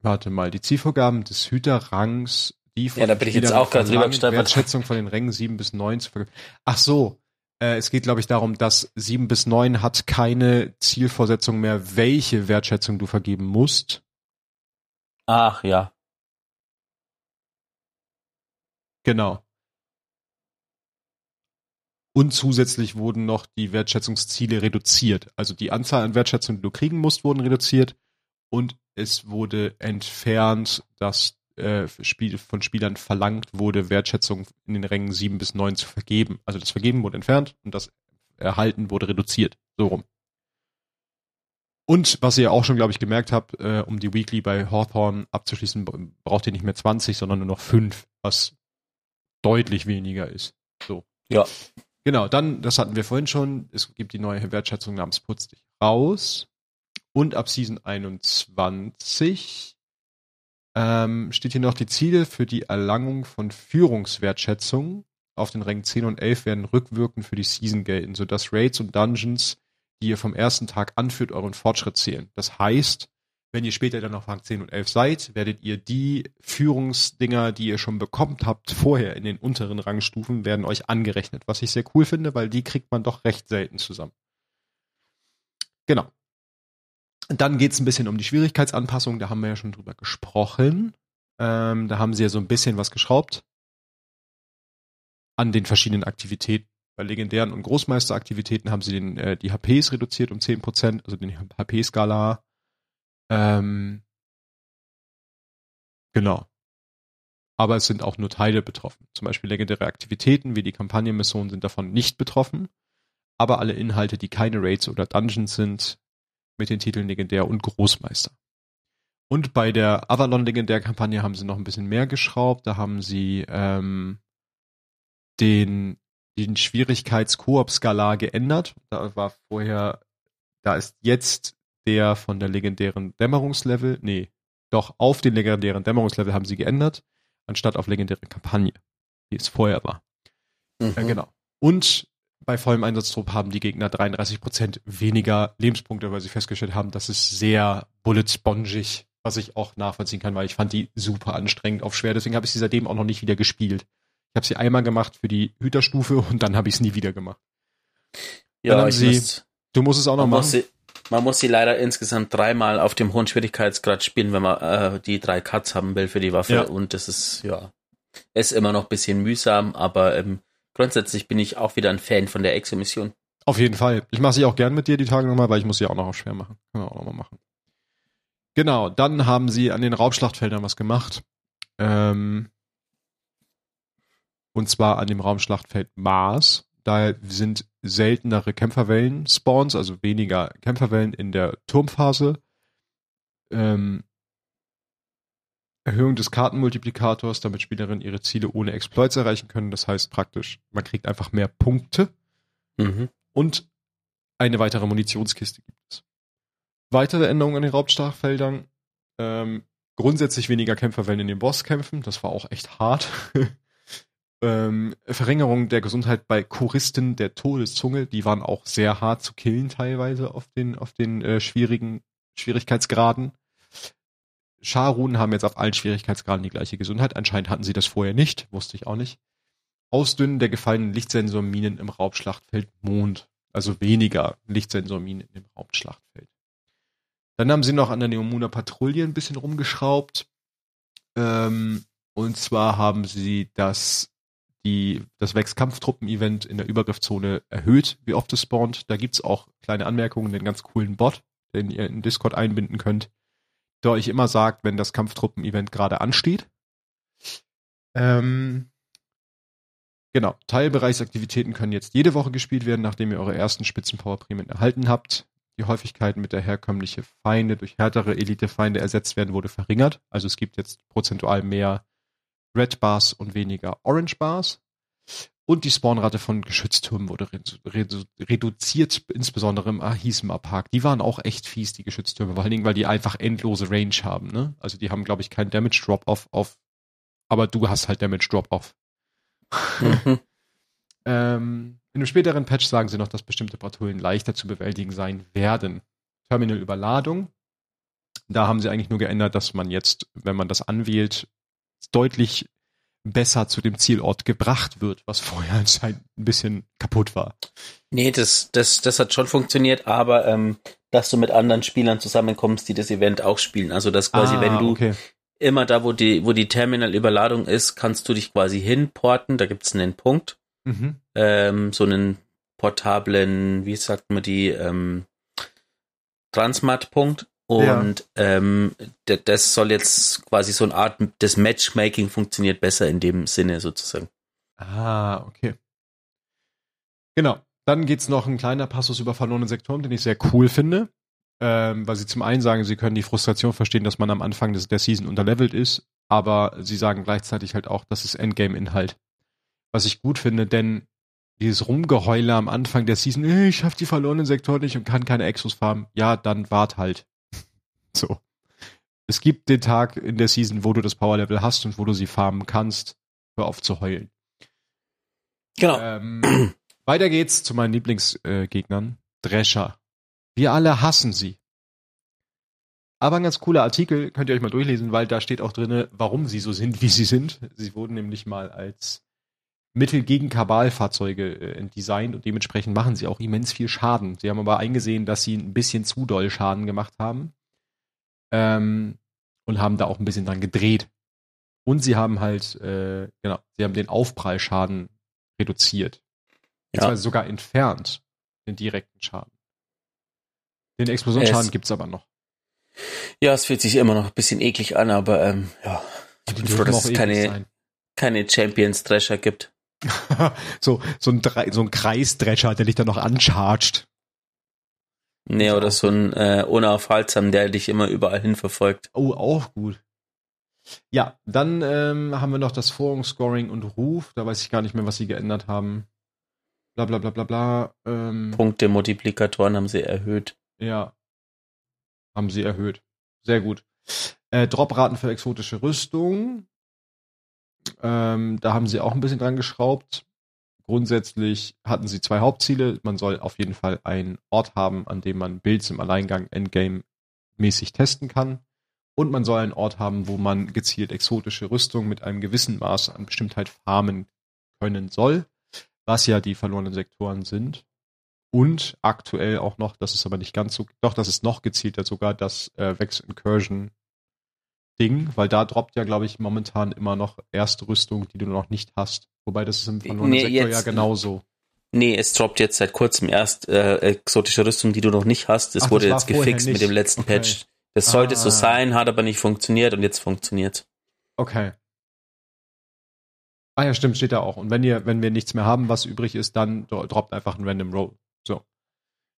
B: warte mal, die Zielvorgaben des Hüterrangs, die
A: Ja, da bin ich jetzt auch gerade drüber gestolpert.
B: Wertschätzung von den Rängen 7 bis 9 zu vergeben. Ach so, äh, es geht, glaube ich, darum, dass 7 bis 9 hat keine Zielvorsetzung mehr, welche Wertschätzung du vergeben musst.
A: Ach ja.
B: Genau. Und zusätzlich wurden noch die Wertschätzungsziele reduziert. Also die Anzahl an Wertschätzungen, die du kriegen musst, wurden reduziert. Und es wurde entfernt, dass äh, Spiel, von Spielern verlangt wurde, Wertschätzung in den Rängen 7 bis 9 zu vergeben. Also das Vergeben wurde entfernt und das Erhalten wurde reduziert. So rum. Und was ihr ja auch schon, glaube ich, gemerkt habt, äh, um die Weekly bei Hawthorne abzuschließen, braucht ihr nicht mehr 20, sondern nur noch 5, was deutlich weniger ist. So.
A: Ja.
B: Genau, dann, das hatten wir vorhin schon, es gibt die neue Wertschätzung namens Putz dich raus. Und ab Season 21 ähm, steht hier noch die Ziele für die Erlangung von Führungswertschätzung auf den Rängen 10 und 11 werden rückwirkend für die Season gelten, sodass Raids und Dungeons, die ihr vom ersten Tag anführt, euren Fortschritt zählen. Das heißt, wenn ihr später dann auf Rang 10 und 11 seid, werdet ihr die Führungsdinger, die ihr schon bekommen habt, vorher in den unteren Rangstufen, werden euch angerechnet. Was ich sehr cool finde, weil die kriegt man doch recht selten zusammen. Genau. Dann geht's ein bisschen um die Schwierigkeitsanpassung, da haben wir ja schon drüber gesprochen. Ähm, da haben sie ja so ein bisschen was geschraubt an den verschiedenen Aktivitäten. Bei legendären und Großmeisteraktivitäten haben sie den, äh, die HPs reduziert um 10%, also den HP-Skala. Ähm, genau. Aber es sind auch nur Teile betroffen. Zum Beispiel legendäre Aktivitäten wie die Kampagnenmissionen sind davon nicht betroffen. Aber alle Inhalte, die keine Raids oder Dungeons sind, mit den Titeln Legendär und Großmeister. Und bei der Avalon Legendär-Kampagne haben sie noch ein bisschen mehr geschraubt. Da haben sie ähm, den, den Schwierigkeits-Koop-Skala geändert. Da war vorher, da ist jetzt der von der legendären Dämmerungslevel, nee, doch auf den legendären Dämmerungslevel haben sie geändert, anstatt auf legendäre Kampagne, wie es vorher war.
A: Mhm.
B: Äh, genau. Und bei vollem Einsatztrupp haben die Gegner 33% weniger Lebenspunkte, weil sie festgestellt haben, das ist sehr bullet-spongig, was ich auch nachvollziehen kann, weil ich fand die super anstrengend auf schwer. Deswegen habe ich sie seitdem auch noch nicht wieder gespielt. Ich habe sie einmal gemacht für die Hüterstufe (laughs) und dann habe ich es nie wieder gemacht.
A: Ja, ich
B: sie-
A: muss,
B: Du musst es auch noch
A: man, muss
B: machen.
A: sie, man muss sie leider insgesamt dreimal auf dem hohen Schwierigkeitsgrad spielen, wenn man äh, die drei Cuts haben will für die Waffe.
B: Ja.
A: Und das ist, ja, ist immer noch ein bisschen mühsam, aber ähm, grundsätzlich bin ich auch wieder ein Fan von der Exo-Mission.
B: Auf jeden Fall. Ich mache sie auch gern mit dir die Tage nochmal, weil ich muss sie auch noch schwer machen. Können wir auch nochmal machen. Genau, dann haben sie an den Raubschlachtfeldern was gemacht. Ähm, und zwar an dem Raumschlachtfeld Mars. Da sind seltenere Kämpferwellen-Spawns, also weniger Kämpferwellen in der Turmphase. Ähm, Erhöhung des Kartenmultiplikators, damit Spielerinnen ihre Ziele ohne Exploits erreichen können. Das heißt praktisch, man kriegt einfach mehr Punkte.
A: Mhm.
B: Und eine weitere Munitionskiste gibt es. Weitere Änderungen an den Raubstachfeldern. Ähm, grundsätzlich weniger Kämpferwellen in den Bosskämpfen. Das war auch echt hart. (laughs) ähm, Verringerung der Gesundheit bei Choristen der Todeszunge. Die waren auch sehr hart zu killen teilweise auf den, auf den äh, schwierigen Schwierigkeitsgraden. Scharun haben jetzt auf allen Schwierigkeitsgraden die gleiche Gesundheit. Anscheinend hatten sie das vorher nicht. Wusste ich auch nicht. Ausdünnen der gefallenen Lichtsensorminen im Raubschlachtfeld Mond. Also weniger Lichtsensorminen im Raubschlachtfeld. Dann haben sie noch an der Neomuna Patrouille ein bisschen rumgeschraubt. Ähm, und zwar haben sie das, die, das Wex-Kampftruppen-Event in der Übergriffszone erhöht, wie oft es spawnt. Da gibt's auch kleine Anmerkungen, den ganz coolen Bot, den ihr in Discord einbinden könnt der euch immer sagt, wenn das Kampftruppen-Event gerade ansteht. Ähm, genau, Teilbereichsaktivitäten können jetzt jede Woche gespielt werden, nachdem ihr eure ersten Spitzenpower-Prämien erhalten habt. Die Häufigkeit mit der herkömmliche Feinde durch härtere Elite-Feinde ersetzt werden, wurde verringert. Also es gibt jetzt prozentual mehr Red Bars und weniger Orange Bars. Und die Spawnrate von Geschütztürmen wurde redu reduziert, insbesondere im Ahisma Park. Die waren auch echt fies, die Geschütztürme, vor allen Dingen, weil die einfach endlose Range haben. Ne? Also die haben, glaube ich, keinen Damage Drop-Off auf, aber du hast halt Damage Drop-Off. Mhm. (laughs) ähm, in einem späteren Patch sagen sie noch, dass bestimmte Patrouillen leichter zu bewältigen sein werden. Terminal-Überladung. Da haben sie eigentlich nur geändert, dass man jetzt, wenn man das anwählt, deutlich besser zu dem Zielort gebracht wird, was vorher anscheinend ein bisschen kaputt war.
A: Nee, das, das, das hat schon funktioniert, aber ähm, dass du mit anderen Spielern zusammenkommst, die das Event auch spielen. Also dass quasi, ah, wenn du okay. immer da, wo die, wo die Terminal-Überladung ist, kannst du dich quasi hinporten, da gibt's einen Punkt. Mhm. Ähm, so einen portablen, wie sagt man die, ähm, Transmat-Punkt und ja. ähm, das soll jetzt quasi so eine Art, das Matchmaking funktioniert besser in dem Sinne sozusagen.
B: Ah, okay. Genau. Dann geht's noch ein kleiner Passus über verlorene Sektoren, den ich sehr cool finde. Ähm, weil sie zum einen sagen, sie können die Frustration verstehen, dass man am Anfang des, der Season unterlevelt ist, aber sie sagen gleichzeitig halt auch, das ist Endgame-Inhalt. Was ich gut finde, denn dieses Rumgeheule am Anfang der Season, ich schaff die verlorenen Sektoren nicht und kann keine Exos farmen, ja, dann wart halt. So. Es gibt den Tag in der Season, wo du das Power Level hast und wo du sie farmen kannst. Hör auf zu heulen.
A: Genau.
B: Ähm, weiter geht's zu meinen Lieblingsgegnern. Äh, Drescher. Wir alle hassen sie. Aber ein ganz cooler Artikel, könnt ihr euch mal durchlesen, weil da steht auch drinne, warum sie so sind, wie sie sind. Sie wurden nämlich mal als Mittel gegen Kabalfahrzeuge äh, designt und dementsprechend machen sie auch immens viel Schaden. Sie haben aber eingesehen, dass sie ein bisschen zu doll Schaden gemacht haben ähm, und haben da auch ein bisschen dran gedreht. Und sie haben halt, äh, genau, sie haben den Aufprallschaden reduziert. Ja. sogar entfernt, den direkten Schaden. Den Explosionsschaden gibt's aber noch.
A: Ja, es fühlt sich immer noch ein bisschen eklig an, aber ähm, ja, ich bin froh, dass es keine, keine Champions-Drescher gibt. (laughs)
B: so, so ein, so ein Kreisdrescher, der dich dann noch anchargt.
A: Nee, oder so ein äh, unaufhaltsam, der dich immer überall hin verfolgt.
B: Oh, auch gut. Ja, dann ähm, haben wir noch das Forum-Scoring und Ruf. Da weiß ich gar nicht mehr, was sie geändert haben. Bla bla bla bla bla.
A: Ähm, Punkte-Multiplikatoren haben sie erhöht.
B: Ja. Haben sie erhöht. Sehr gut. Äh, Dropraten für exotische Rüstung. Ähm, da haben sie auch ein bisschen dran geschraubt. Grundsätzlich hatten sie zwei Hauptziele. Man soll auf jeden Fall einen Ort haben, an dem man Builds im Alleingang Endgame-mäßig testen kann. Und man soll einen Ort haben, wo man gezielt exotische Rüstung mit einem gewissen Maß an Bestimmtheit farmen können soll, was ja die verlorenen Sektoren sind. Und aktuell auch noch, das ist aber nicht ganz so, doch, das ist noch gezielter sogar, das äh, Vex Incursion Ding, weil da droppt ja, glaube ich, momentan immer noch erste Rüstung, die du noch nicht hast. Wobei das ist im verlorenen nee, Sektor jetzt, ja genauso.
A: Nee, es droppt jetzt seit kurzem erst äh, exotische Rüstung, die du noch nicht hast. Das Ach, wurde jetzt gefixt mit dem letzten okay. Patch. Das sollte ah. so sein, hat aber nicht funktioniert und jetzt funktioniert.
B: Okay. Ah ja, stimmt, steht da auch. Und wenn ihr, wenn wir nichts mehr haben, was übrig ist, dann droppt einfach ein Random Roll. So.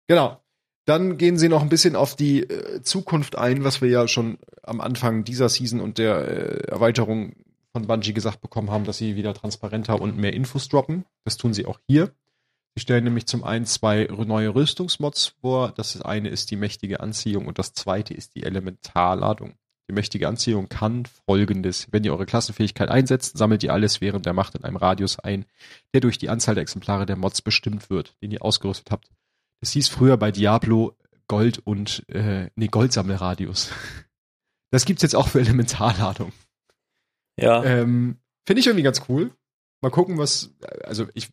B: Genau. Dann gehen sie noch ein bisschen auf die äh, Zukunft ein, was wir ja schon am Anfang dieser Season und der äh, Erweiterung von Bungie gesagt bekommen haben, dass sie wieder transparenter und mehr Infos droppen. Das tun sie auch hier. Sie stellen nämlich zum einen zwei neue Rüstungsmods vor. Das eine ist die mächtige Anziehung und das zweite ist die Elementarladung. Die mächtige Anziehung kann folgendes. Wenn ihr eure Klassenfähigkeit einsetzt, sammelt ihr alles während der Macht in einem Radius ein, der durch die Anzahl der Exemplare der Mods bestimmt wird, den ihr ausgerüstet habt. Das hieß früher bei Diablo Gold und äh, nee, Goldsammelradius. Das gibt's jetzt auch für Elementarladung.
A: Ja.
B: Ähm, Finde ich irgendwie ganz cool. Mal gucken, was, also ich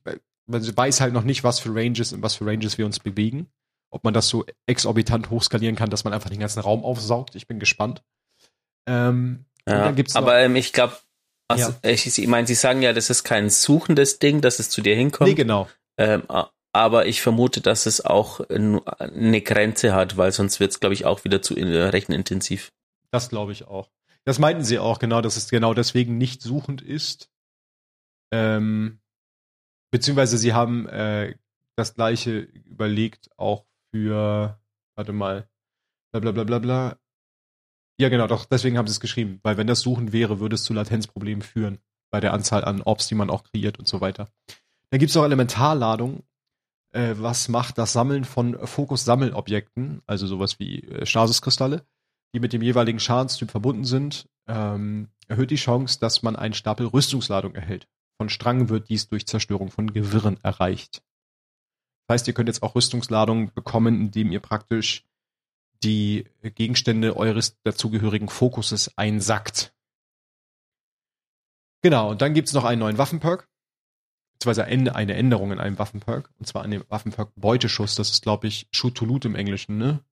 B: man weiß halt noch nicht, was für Ranges und was für Ranges wir uns bewegen. Ob man das so exorbitant hochskalieren kann, dass man einfach den ganzen Raum aufsaugt. Ich bin gespannt.
A: Ähm, ja, aber ähm, ich glaube, also, ja. ich, ich meine, Sie sagen ja, das ist kein suchendes Ding, dass es zu dir hinkommt. Nee,
B: genau.
A: Ähm, aber ich vermute, dass es auch eine Grenze hat, weil sonst wird es, glaube ich, auch wieder zu äh, rechenintensiv.
B: Das glaube ich auch. Das meinten sie auch, genau, dass es genau deswegen nicht suchend ist. Ähm, beziehungsweise sie haben äh, das gleiche überlegt auch für, warte mal, bla bla bla bla bla. Ja, genau, doch, deswegen haben sie es geschrieben, weil wenn das Suchen wäre, würde es zu Latenzproblemen führen, bei der Anzahl an Orbs, die man auch kreiert und so weiter. Dann gibt es noch Elementarladungen, äh, was macht das Sammeln von Fokus-Sammelobjekten, also sowas wie äh, Stasiskristalle, die mit dem jeweiligen Schadenstyp verbunden sind, ähm, erhöht die Chance, dass man einen Stapel Rüstungsladung erhält. Von Strang wird dies durch Zerstörung von Gewirren erreicht. Das heißt, ihr könnt jetzt auch Rüstungsladungen bekommen, indem ihr praktisch die Gegenstände eures dazugehörigen Fokuses einsackt. Genau, und dann gibt's noch einen neuen Waffenperk beziehungsweise eine Änderung in einem Waffenperk, und zwar an dem Waffenperk Beuteschuss. Das ist, glaube ich, Shoot to Loot im Englischen, ne?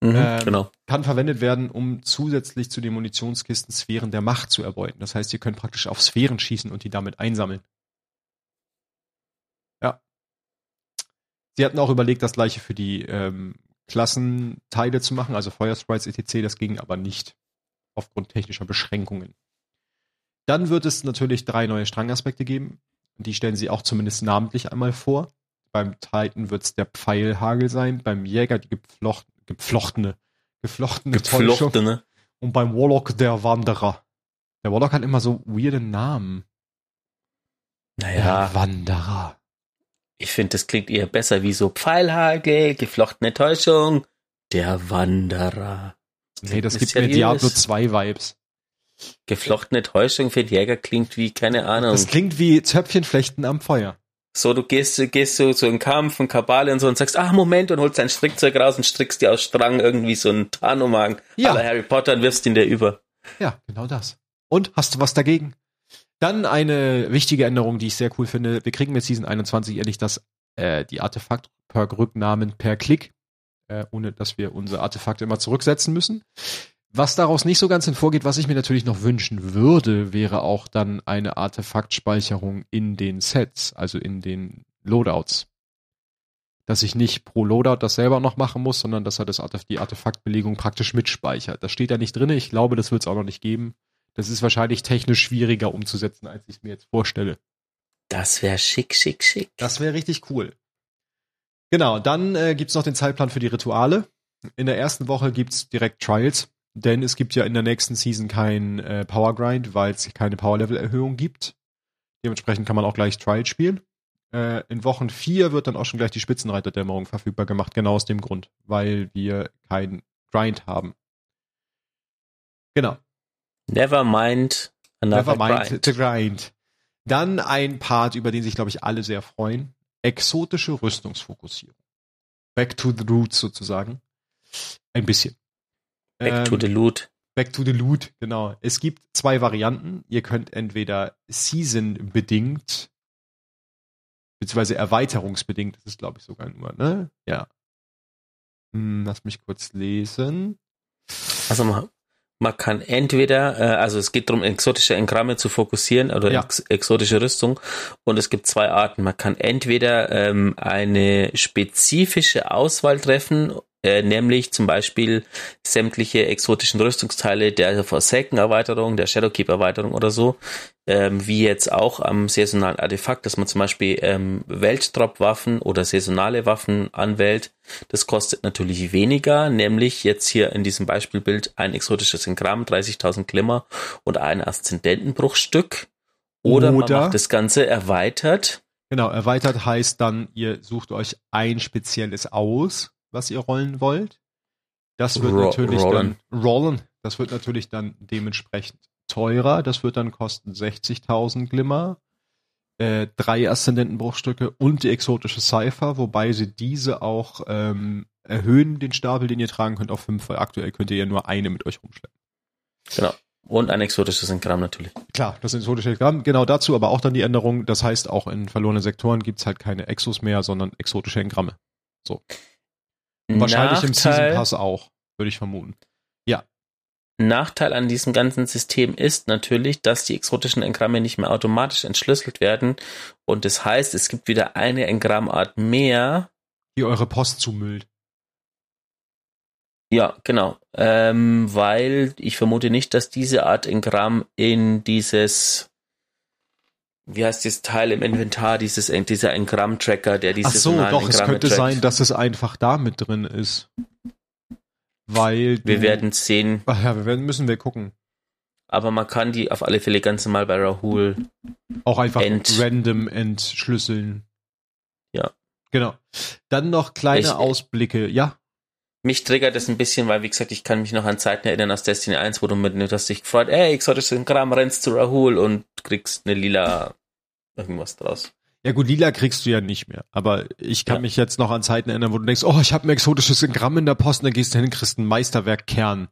A: Mhm, ähm, genau.
B: Kann verwendet werden, um zusätzlich zu den Munitionskisten Sphären der Macht zu erbeuten. Das heißt, ihr könnt praktisch auf Sphären schießen und die damit einsammeln. Ja. Sie hatten auch überlegt, das gleiche für die ähm, Klassenteile zu machen, also Feuer Sprites etc. Das ging aber nicht aufgrund technischer Beschränkungen. Dann wird es natürlich drei neue Strangaspekte geben. Die stellen sie auch zumindest namentlich einmal vor. Beim Titan wird es der Pfeilhagel sein, beim Jäger die geflocht, geflochtene, geflochtene,
A: geflochtene.
B: Und beim Warlock der Wanderer. Der Warlock hat immer so weirde Namen.
A: Naja.
B: Der Wanderer.
A: Ich finde, das klingt eher besser wie so Pfeilhagel, geflochtene Täuschung, der Wanderer.
B: Nee, das gibt mir Diablo 2 Vibes.
A: Geflochtene Täuschung für den Jäger klingt wie, keine Ahnung.
B: Das klingt wie Zöpfchenflechten am Feuer.
A: So, du gehst, gehst so zu einem Kampf und Kabale und so und sagst, ach Moment, und holst dein Strickzeug raus und strickst dir aus Strang irgendwie so einen Tarnumhang ja. aller Harry Potter und wirfst ihn dir über.
B: Ja, genau das. Und, hast du was dagegen? Dann eine wichtige Änderung, die ich sehr cool finde. Wir kriegen mit Season 21 ehrlich das, äh, die Artefakt-Perk-Rücknahmen per Klick, äh, ohne dass wir unsere Artefakte immer zurücksetzen müssen. Was daraus nicht so ganz hervorgeht, was ich mir natürlich noch wünschen würde, wäre auch dann eine Artefaktspeicherung in den Sets, also in den Loadouts. Dass ich nicht pro Loadout das selber noch machen muss, sondern dass er das Artef die Artefaktbelegung praktisch mitspeichert. Das steht da nicht drin. Ich glaube, das wird es auch noch nicht geben. Das ist wahrscheinlich technisch schwieriger umzusetzen, als ich es mir jetzt vorstelle.
A: Das wäre schick, schick, schick.
B: Das wäre richtig cool. Genau, dann äh, gibt's noch den Zeitplan für die Rituale. In der ersten Woche gibt's direkt Trials denn es gibt ja in der nächsten Season kein äh, Power Grind, weil es keine Power Level Erhöhung gibt. Dementsprechend kann man auch gleich Trial spielen. Äh, in Wochen 4 wird dann auch schon gleich die Spitzenreiterdämmerung verfügbar gemacht, genau aus dem Grund, weil wir keinen Grind haben. Genau.
A: Never mind
B: another Never mind grind. the grind. Dann ein Part, über den sich, glaube ich, alle sehr freuen. Exotische Rüstungsfokussierung. Back to the roots sozusagen. Ein bisschen.
A: Back ähm, to the Loot.
B: Back to the Loot, genau. Es gibt zwei Varianten. Ihr könnt entweder Season-bedingt, beziehungsweise erweiterungsbedingt, das ist glaube ich sogar nur, ne? Ja. Hm, lass mich kurz lesen.
A: Also man, man kann entweder, äh, also es geht darum, exotische Engramme zu fokussieren oder ja. ex exotische Rüstung. Und es gibt zwei Arten. Man kann entweder ähm, eine spezifische Auswahl treffen äh, nämlich zum Beispiel sämtliche exotischen Rüstungsteile der Forsaken-Erweiterung, der Shadowkeep-Erweiterung oder so, ähm, wie jetzt auch am saisonalen Artefakt, dass man zum Beispiel ähm, Weltdrop-Waffen oder saisonale Waffen anwählt. Das kostet natürlich weniger, nämlich jetzt hier in diesem Beispielbild ein exotisches Engramm, 30.000 Glimmer und ein Aszendentenbruchstück. Oder, oder man macht das Ganze erweitert.
B: Genau, erweitert heißt dann, ihr sucht euch ein spezielles aus was ihr rollen wollt. Das wird Ro natürlich rollen. dann rollen. Das wird natürlich dann dementsprechend teurer. Das wird dann kosten 60.000 Glimmer, äh, drei Aszendentenbruchstücke und die exotische Cypher, wobei sie diese auch ähm, erhöhen, den Stapel, den ihr tragen könnt, auf fünf, weil aktuell könnt ihr ja nur eine mit euch rumschleppen.
A: Genau. Und ein exotisches Engramm natürlich.
B: Klar, das exotische Engramm, genau dazu, aber auch dann die Änderung, das heißt, auch in verlorenen Sektoren gibt's halt keine Exos mehr, sondern exotische Engramme. So. Wahrscheinlich Nachteil, im Season Pass auch, würde ich vermuten. Ja.
A: Nachteil an diesem ganzen System ist natürlich, dass die exotischen Engramme nicht mehr automatisch entschlüsselt werden. Und das heißt, es gibt wieder eine Engramart mehr.
B: Die eure Post zumüllt.
A: Ja, genau. Ähm, weil ich vermute nicht, dass diese Art Engramm in dieses wie heißt das Teil im Inventar, dieses, dieser Engramm-Tracker, der dieses
B: Ach so, doch, es könnte trackt. sein, dass es einfach da mit drin ist. Weil
A: Wir werden sehen.
B: Ach ja, wir werden, müssen wir gucken.
A: Aber man kann die auf alle Fälle ganz normal bei Rahul
B: auch einfach ent random entschlüsseln.
A: Ja.
B: Genau. Dann noch kleine ich, Ausblicke, ja.
A: Mich triggert das ein bisschen, weil, wie gesagt, ich kann mich noch an Zeiten erinnern aus Destiny 1, wo du mit, du hast dich gefreut, ey, exotisches Kram, rennst zu Rahul und kriegst eine lila irgendwas draus.
B: Ja gut, lila kriegst du ja nicht mehr. Aber ich kann ja. mich jetzt noch an Zeiten erinnern, wo du denkst, oh, ich habe ein exotisches Gramm in der Post und dann gehst du hin, kriegst ein Meisterwerk Kern.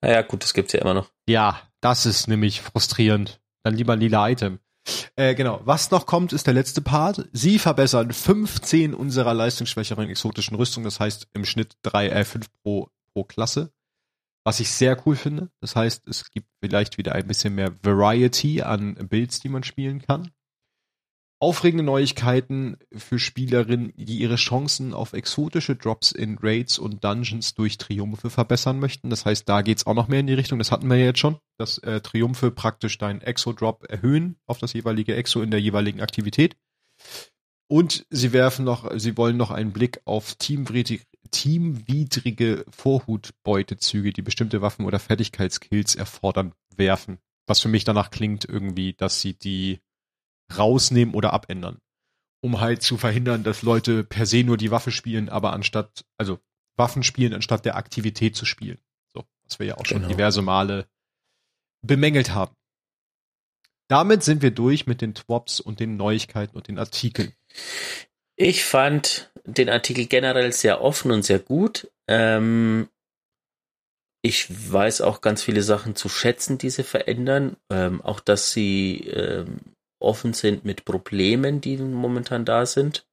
A: Naja, gut, das gibt's ja immer noch.
B: Ja, das ist nämlich frustrierend. Dann lieber ein lila Item. Äh, genau. Was noch kommt, ist der letzte Part. Sie verbessern 15 unserer leistungsschwächeren exotischen Rüstungen. Das heißt im Schnitt 3, äh, 5 pro, pro Klasse. Was ich sehr cool finde. Das heißt, es gibt vielleicht wieder ein bisschen mehr Variety an Builds, die man spielen kann. Aufregende Neuigkeiten für Spielerinnen, die ihre Chancen auf exotische Drops in Raids und Dungeons durch Triumphe verbessern möchten. Das heißt, da geht's auch noch mehr in die Richtung. Das hatten wir ja jetzt schon, dass äh, Triumphe praktisch deinen Exo-Drop erhöhen auf das jeweilige Exo in der jeweiligen Aktivität. Und sie werfen noch, sie wollen noch einen Blick auf teamwidrige, teamwidrige Vorhutbeutezüge, die bestimmte Waffen oder Fertigkeitskills erfordern, werfen. Was für mich danach klingt irgendwie, dass sie die rausnehmen oder abändern. Um halt zu verhindern, dass Leute per se nur die Waffe spielen, aber anstatt, also Waffen spielen, anstatt der Aktivität zu spielen. So, was wir ja auch schon genau. diverse Male bemängelt haben. Damit sind wir durch mit den Twops und den Neuigkeiten und den Artikeln.
A: Ich fand den Artikel generell sehr offen und sehr gut. Ähm, ich weiß auch ganz viele Sachen zu schätzen, die sie verändern. Ähm, auch, dass sie ähm, offen sind mit Problemen, die momentan da sind.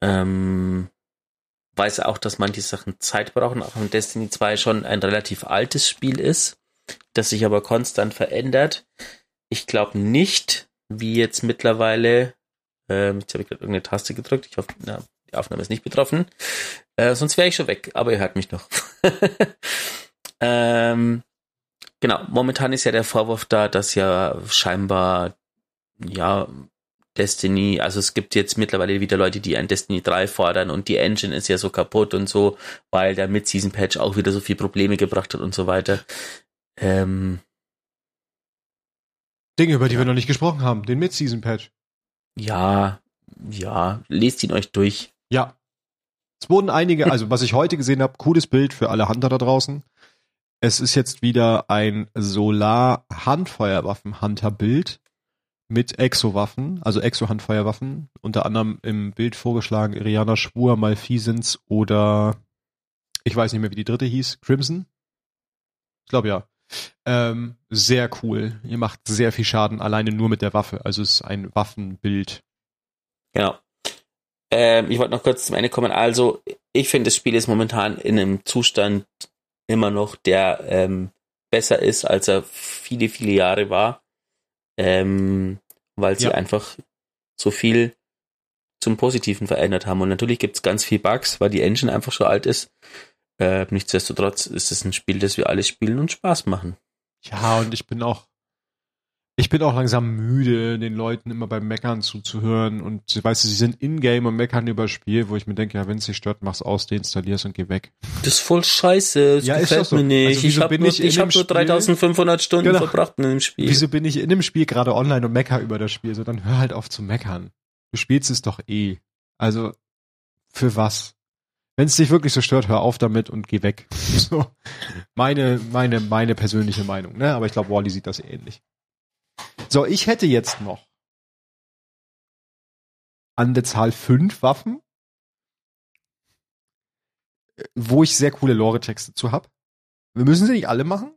A: Ähm, weiß auch, dass manche Sachen Zeit brauchen, auch wenn Destiny 2 schon ein relativ altes Spiel ist, das sich aber konstant verändert. Ich glaube nicht, wie jetzt mittlerweile, ähm, jetzt habe ich gerade irgendeine Taste gedrückt, ich hoffe, na, die Aufnahme ist nicht betroffen, äh, sonst wäre ich schon weg, aber ihr hört mich noch. (laughs) ähm, Genau, momentan ist ja der Vorwurf da, dass ja scheinbar, ja, Destiny, also es gibt jetzt mittlerweile wieder Leute, die ein Destiny 3 fordern und die Engine ist ja so kaputt und so, weil der Mid-Season-Patch auch wieder so viel Probleme gebracht hat und so weiter. Ähm,
B: Dinge, über die ja. wir noch nicht gesprochen haben, den Mid-Season-Patch.
A: Ja, ja, lest ihn euch durch.
B: Ja. Es wurden einige, also was ich heute gesehen habe, cooles Bild für alle Hunter da draußen. Es ist jetzt wieder ein Solar-Handfeuerwaffen-Hunter-Bild mit Exo-Waffen, also Exo-Handfeuerwaffen. Unter anderem im Bild vorgeschlagen Iriana Schwur, Malfeasance oder ich weiß nicht mehr, wie die dritte hieß, Crimson. Ich glaube ja. Ähm, sehr cool. Ihr macht sehr viel Schaden alleine nur mit der Waffe. Also es ist ein Waffenbild.
A: Genau. Ähm, ich wollte noch kurz zum Ende kommen. Also, ich finde, das Spiel ist momentan in einem Zustand, immer noch der ähm, besser ist, als er viele, viele Jahre war, ähm, weil sie ja. einfach so viel zum Positiven verändert haben. Und natürlich gibt es ganz viel Bugs, weil die Engine einfach so alt ist. Äh, nichtsdestotrotz ist es ein Spiel, das wir alle spielen und Spaß machen.
B: Ja, und ich bin auch ich bin auch langsam müde, den Leuten immer beim Meckern zuzuhören und weißt du, sie sind in-game und meckern über das Spiel, wo ich mir denke, ja, wenn es dich stört, mach's aus, deinstallier's und geh weg.
A: Das ist voll scheiße, das
B: Ja, ist
A: gefällt
B: doch so.
A: mir nicht.
B: Also
A: ich habe nur,
B: ich
A: hab nur
B: Spiel-
A: 3500 Stunden
B: Genau.
A: verbracht in dem Spiel.
B: Wieso bin ich in dem Spiel gerade online und mecker über das Spiel? So, dann hör halt auf zu meckern. Du spielst es doch eh. Also, für was? Wenn es dich wirklich so stört, hör auf damit und geh weg. (laughs) So, meine, meine, meine persönliche Meinung, ne? Aber ich glaube, Wally sieht das ähnlich. So, ich hätte jetzt noch an der Zahl fünf Waffen, äh, wo ich sehr coole Lore-Texte zu hab. Wir müssen sie nicht alle machen.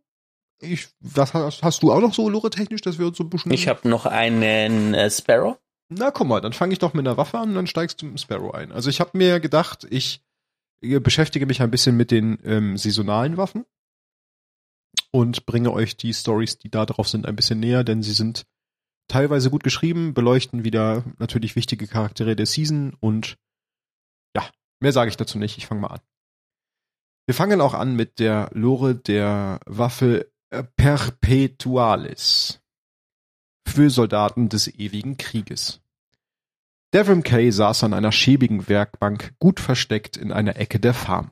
B: Ich, was hast, hast du auch noch so lore-technisch, dass wir uns so ein bisschen.
A: ich habe noch einen äh, Sparrow.
B: Na, guck mal, dann fange ich doch mit einer Waffe an und dann steigst du mit dem Sparrow ein. Also ich habe mir gedacht, ich beschäftige mich ein bisschen mit den ähm, saisonalen Waffen und bringe euch die Stories, die da drauf sind, ein bisschen näher, denn sie sind teilweise gut geschrieben, beleuchten wieder natürlich wichtige Charaktere der Season und ja, mehr sage ich dazu nicht. Ich fange mal an. Wir fangen auch an mit der Lore der Waffe äh, Perpetualis für Soldaten des ewigen Krieges. Devrim Kay saß an einer schäbigen Werkbank, gut versteckt in einer Ecke der Farm.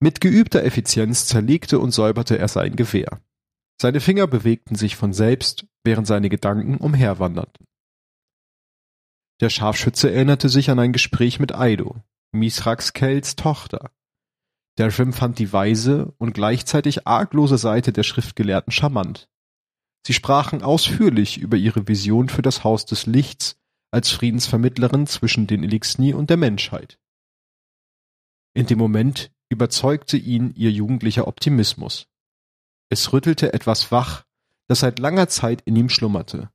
B: Mit geübter Effizienz zerlegte und säuberte er sein Gewehr. Seine Finger bewegten sich von selbst, während seine Gedanken umherwanderten. Der Scharfschütze erinnerte sich an ein Gespräch mit Aido, Misrax Kells Tochter. Devrim fand die weise und gleichzeitig arglose Seite der Schriftgelehrten charmant. Sie sprachen ausführlich über ihre Vision für das Haus des Lichts als Friedensvermittlerin zwischen den Elixni und der Menschheit. In dem Moment überzeugte ihn ihr jugendlicher Optimismus. Es rüttelte etwas wach, das seit langer Zeit in ihm schlummerte.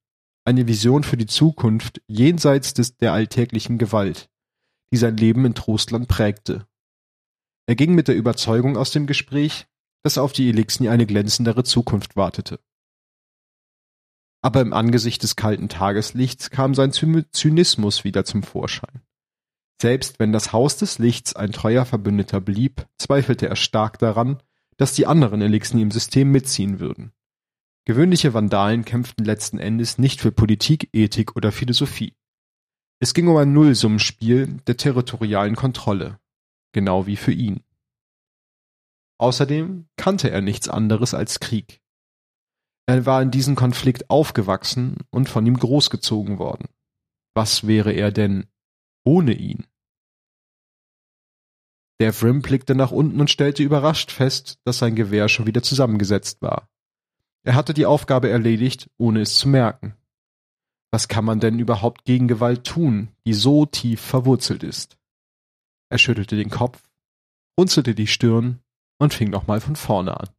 B: Eine Vision für die Zukunft jenseits des, der alltäglichen Gewalt, die sein Leben in Trostland prägte. Er ging mit der Überzeugung aus dem Gespräch, dass auf die Elixni eine glänzendere Zukunft wartete. Aber im Angesicht des kalten Tageslichts kam sein Zy- Zynismus wieder zum Vorschein. Selbst wenn das Haus des Lichts ein treuer Verbündeter blieb, zweifelte er stark daran, dass die anderen Elixni im System mitziehen würden. Gewöhnliche Vandalen kämpften letzten Endes nicht für Politik, Ethik oder Philosophie. Es ging um ein Nullsummenspiel der territorialen Kontrolle, genau wie für ihn. Außerdem kannte er nichts anderes als Krieg. Er war in diesem Konflikt aufgewachsen und von ihm großgezogen worden. Was wäre er denn ohne ihn? Der Vrim blickte nach unten und stellte überrascht fest, dass sein Gewehr schon wieder zusammengesetzt war. Er hatte die Aufgabe erledigt, ohne es zu merken. Was kann man denn überhaupt gegen Gewalt tun, die so tief verwurzelt ist? Er schüttelte den Kopf, runzelte die Stirn und fing nochmal von vorne an.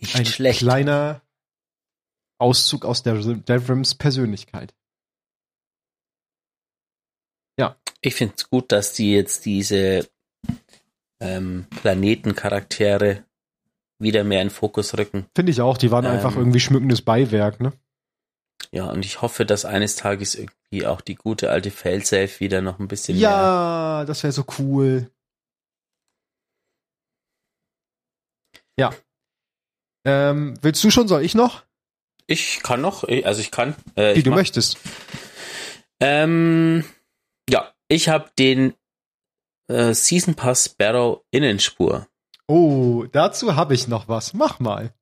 A: Nicht
B: Ein
A: schlecht.
B: kleiner Auszug aus der Devrims Persönlichkeit.
A: Ich finde es gut, dass die jetzt diese ähm, Planetencharaktere wieder mehr in Fokus rücken.
B: Finde ich auch, die waren
A: Ähm.
B: einfach irgendwie schmückendes Beiwerk, ne?
A: Ja, und ich hoffe, dass eines Tages irgendwie auch die gute alte Failsafe wieder noch ein bisschen mehr.
B: Ja, das wäre so cool. Ja. Ähm, willst du schon, soll ich noch?
A: Ich kann noch, ich- also ich kann. Äh,
B: Wie
A: ich
B: du
A: mach-
B: möchtest.
A: Ähm, ja, ich habe den äh, Season Pass Sparrow Innenspur.
B: Oh, dazu habe ich noch was. Mach mal.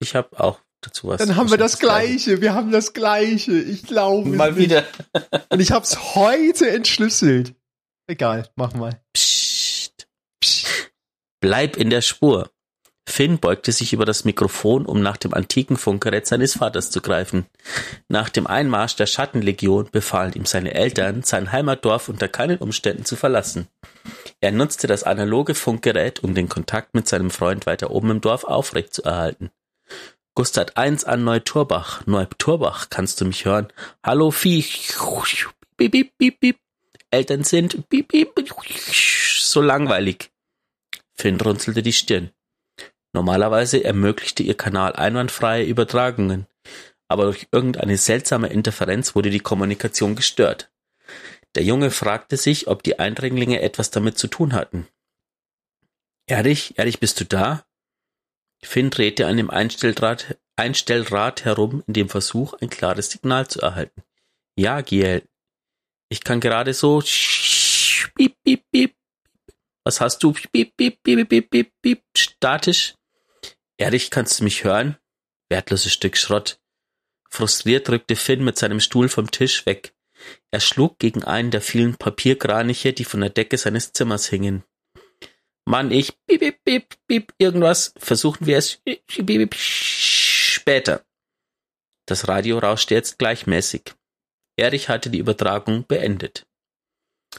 A: Ich habe auch dazu was.
B: Dann haben wir das
A: Gleiche.
B: Gleiche. Wir haben das Gleiche. Ich glaube. es
A: Mal
B: nicht.
A: wieder.
B: Und ich hab's heute entschlüsselt. Egal, mach mal.
A: Psst. Psst. Bleib in der Spur. Finn beugte sich über das Mikrofon, um nach dem antiken Funkgerät seines Vaters zu greifen. Nach dem Einmarsch der Schattenlegion befahlen ihm seine Eltern, sein Heimatdorf unter keinen Umständen zu verlassen. Er nutzte das analoge Funkgerät, um den Kontakt mit seinem Freund weiter oben im Dorf aufrechtzuerhalten. Gustav 1 an Neuturbach. Neuturbach, kannst du mich hören? Hallo Vieh. Piep, piep, piep, piep. Eltern sind piep, piep, so langweilig. Finn runzelte die Stirn. Normalerweise ermöglichte ihr Kanal einwandfreie Übertragungen, aber durch irgendeine seltsame Interferenz wurde die Kommunikation gestört. Der Junge fragte sich, ob die Eindringlinge etwas damit zu tun hatten. Erich, Erich, bist du da? Finn drehte an dem Einstellrad, Einstellrad herum in dem Versuch, ein klares Signal zu erhalten. Ja, Giel. Ich kann gerade so. Was hast du? Statisch. Erich, kannst du mich hören? Wertloses Stück Schrott. Frustriert rückte Finn mit seinem Stuhl vom Tisch weg. Er schlug gegen einen der vielen Papierkraniche, die von der Decke seines Zimmers hingen. Mann, ich piep, piep, piep, piep, irgendwas. Versuchen wir es piep, piep, später. Das Radio rauschte jetzt gleichmäßig. Erich hatte die Übertragung beendet.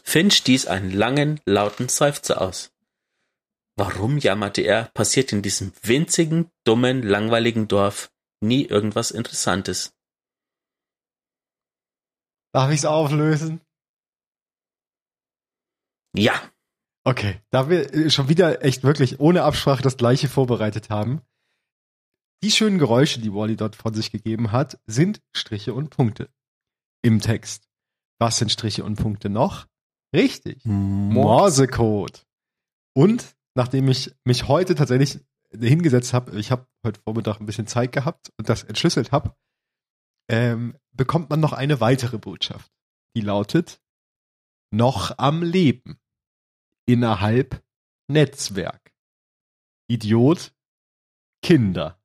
A: Finn stieß einen langen, lauten Seufzer aus. Warum, jammerte er, passiert in diesem winzigen, dummen, langweiligen Dorf nie irgendwas Interessantes?
B: Darf ich's auflösen?
A: Ja.
B: Okay, da wir äh, schon wieder echt wirklich ohne Absprache das gleiche vorbereitet haben. Die schönen Geräusche, die Wally dort von sich gegeben hat, sind Striche und Punkte im Text. Was sind Striche und Punkte noch? Richtig. Morsecode. Und nachdem ich mich heute tatsächlich hingesetzt habe, ich habe heute Vormittag ein bisschen Zeit gehabt und das entschlüsselt habe, ähm, bekommt man noch eine weitere Botschaft. Die lautet noch am Leben. Innerhalb Netzwerk. Idiot. Kinder.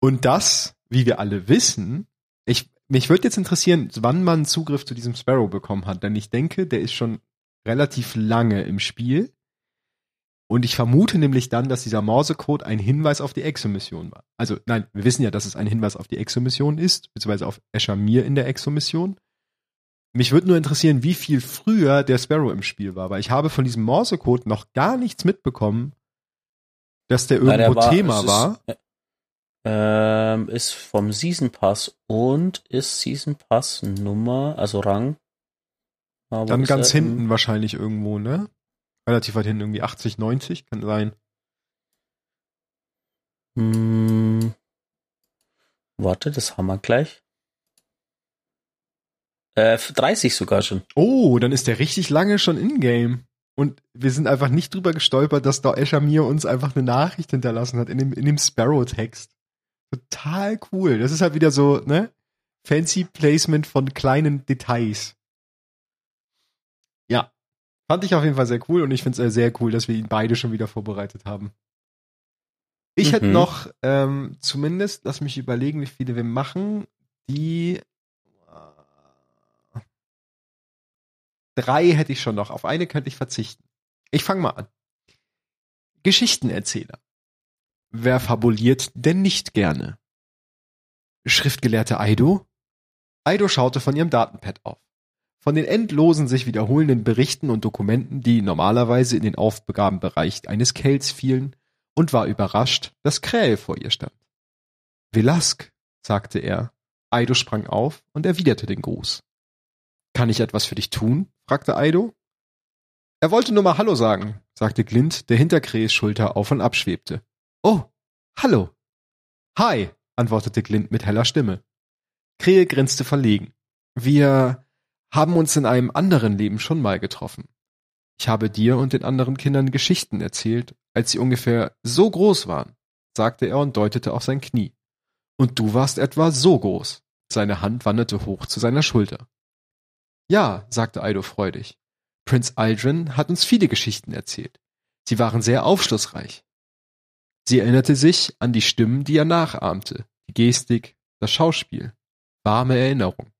B: Und das, wie wir alle wissen, ich, mich würde jetzt interessieren, wann man Zugriff zu diesem Sparrow bekommen hat, denn ich denke, der ist schon relativ lange im Spiel. Und ich vermute nämlich dann, dass dieser Morsecode ein Hinweis auf die Exomission war. Also nein, wir wissen ja, dass es ein Hinweis auf die Exomission ist, beziehungsweise auf Eshamir in der Exomission. Mich würde nur interessieren, wie viel früher der Sparrow im Spiel war, weil ich habe von diesem Morsecode noch gar nichts mitbekommen, dass der irgendwo Nein, war, Thema ist, war.
A: Ähm, ist vom Season Pass und ist Season Pass Nummer, also Rang.
B: Aber Dann ganz hinten wahrscheinlich irgendwo, ne? Relativ weit hinten, irgendwie 80, 90, kann sein.
A: Hm, warte, das haben wir gleich. Äh, 30 sogar schon.
B: Oh, dann ist der richtig lange schon in-game. Und wir sind einfach nicht drüber gestolpert, dass da Eshamir uns einfach eine Nachricht hinterlassen hat in dem, in dem Sparrow-Text. Total cool. Das ist halt wieder so, ne? Fancy Placement von kleinen Details. Ja. Fand ich auf jeden Fall sehr cool und ich finde es sehr cool, dass wir ihn beide schon wieder vorbereitet haben. Ich mhm. hätte noch, ähm, zumindest, lass mich überlegen, wie viele wir machen. Die äh, drei hätte ich schon noch. Auf eine könnte ich verzichten. Ich fange mal an. Geschichtenerzähler. Wer fabuliert denn nicht gerne? Schriftgelehrte Aido? Aido schaute von ihrem Datenpad auf. Von den endlosen sich wiederholenden Berichten und Dokumenten, die normalerweise in den Aufgabenbereich eines Kells fielen, und war überrascht, dass Krähe vor ihr stand. Velask, sagte er. Aido sprang auf und erwiderte den Gruß. Kann ich etwas für dich tun? fragte Aido. Er wollte nur mal Hallo sagen, sagte Glint, der hinter Krähes Schulter auf und ab schwebte. Oh, hallo. Hi, antwortete Glint mit heller Stimme. Krähe grinste verlegen. Wir haben uns in einem anderen Leben schon mal getroffen. Ich habe dir und den anderen Kindern Geschichten erzählt, als sie ungefähr so groß waren, sagte er und deutete auf sein Knie. Und du warst etwa so groß. Seine Hand wanderte hoch zu seiner Schulter. Ja, sagte Aido freudig. Prinz Aldrin hat uns viele Geschichten erzählt. Sie waren sehr aufschlussreich. Sie erinnerte sich an die Stimmen, die er nachahmte, die Gestik, das Schauspiel. Warme Erinnerung.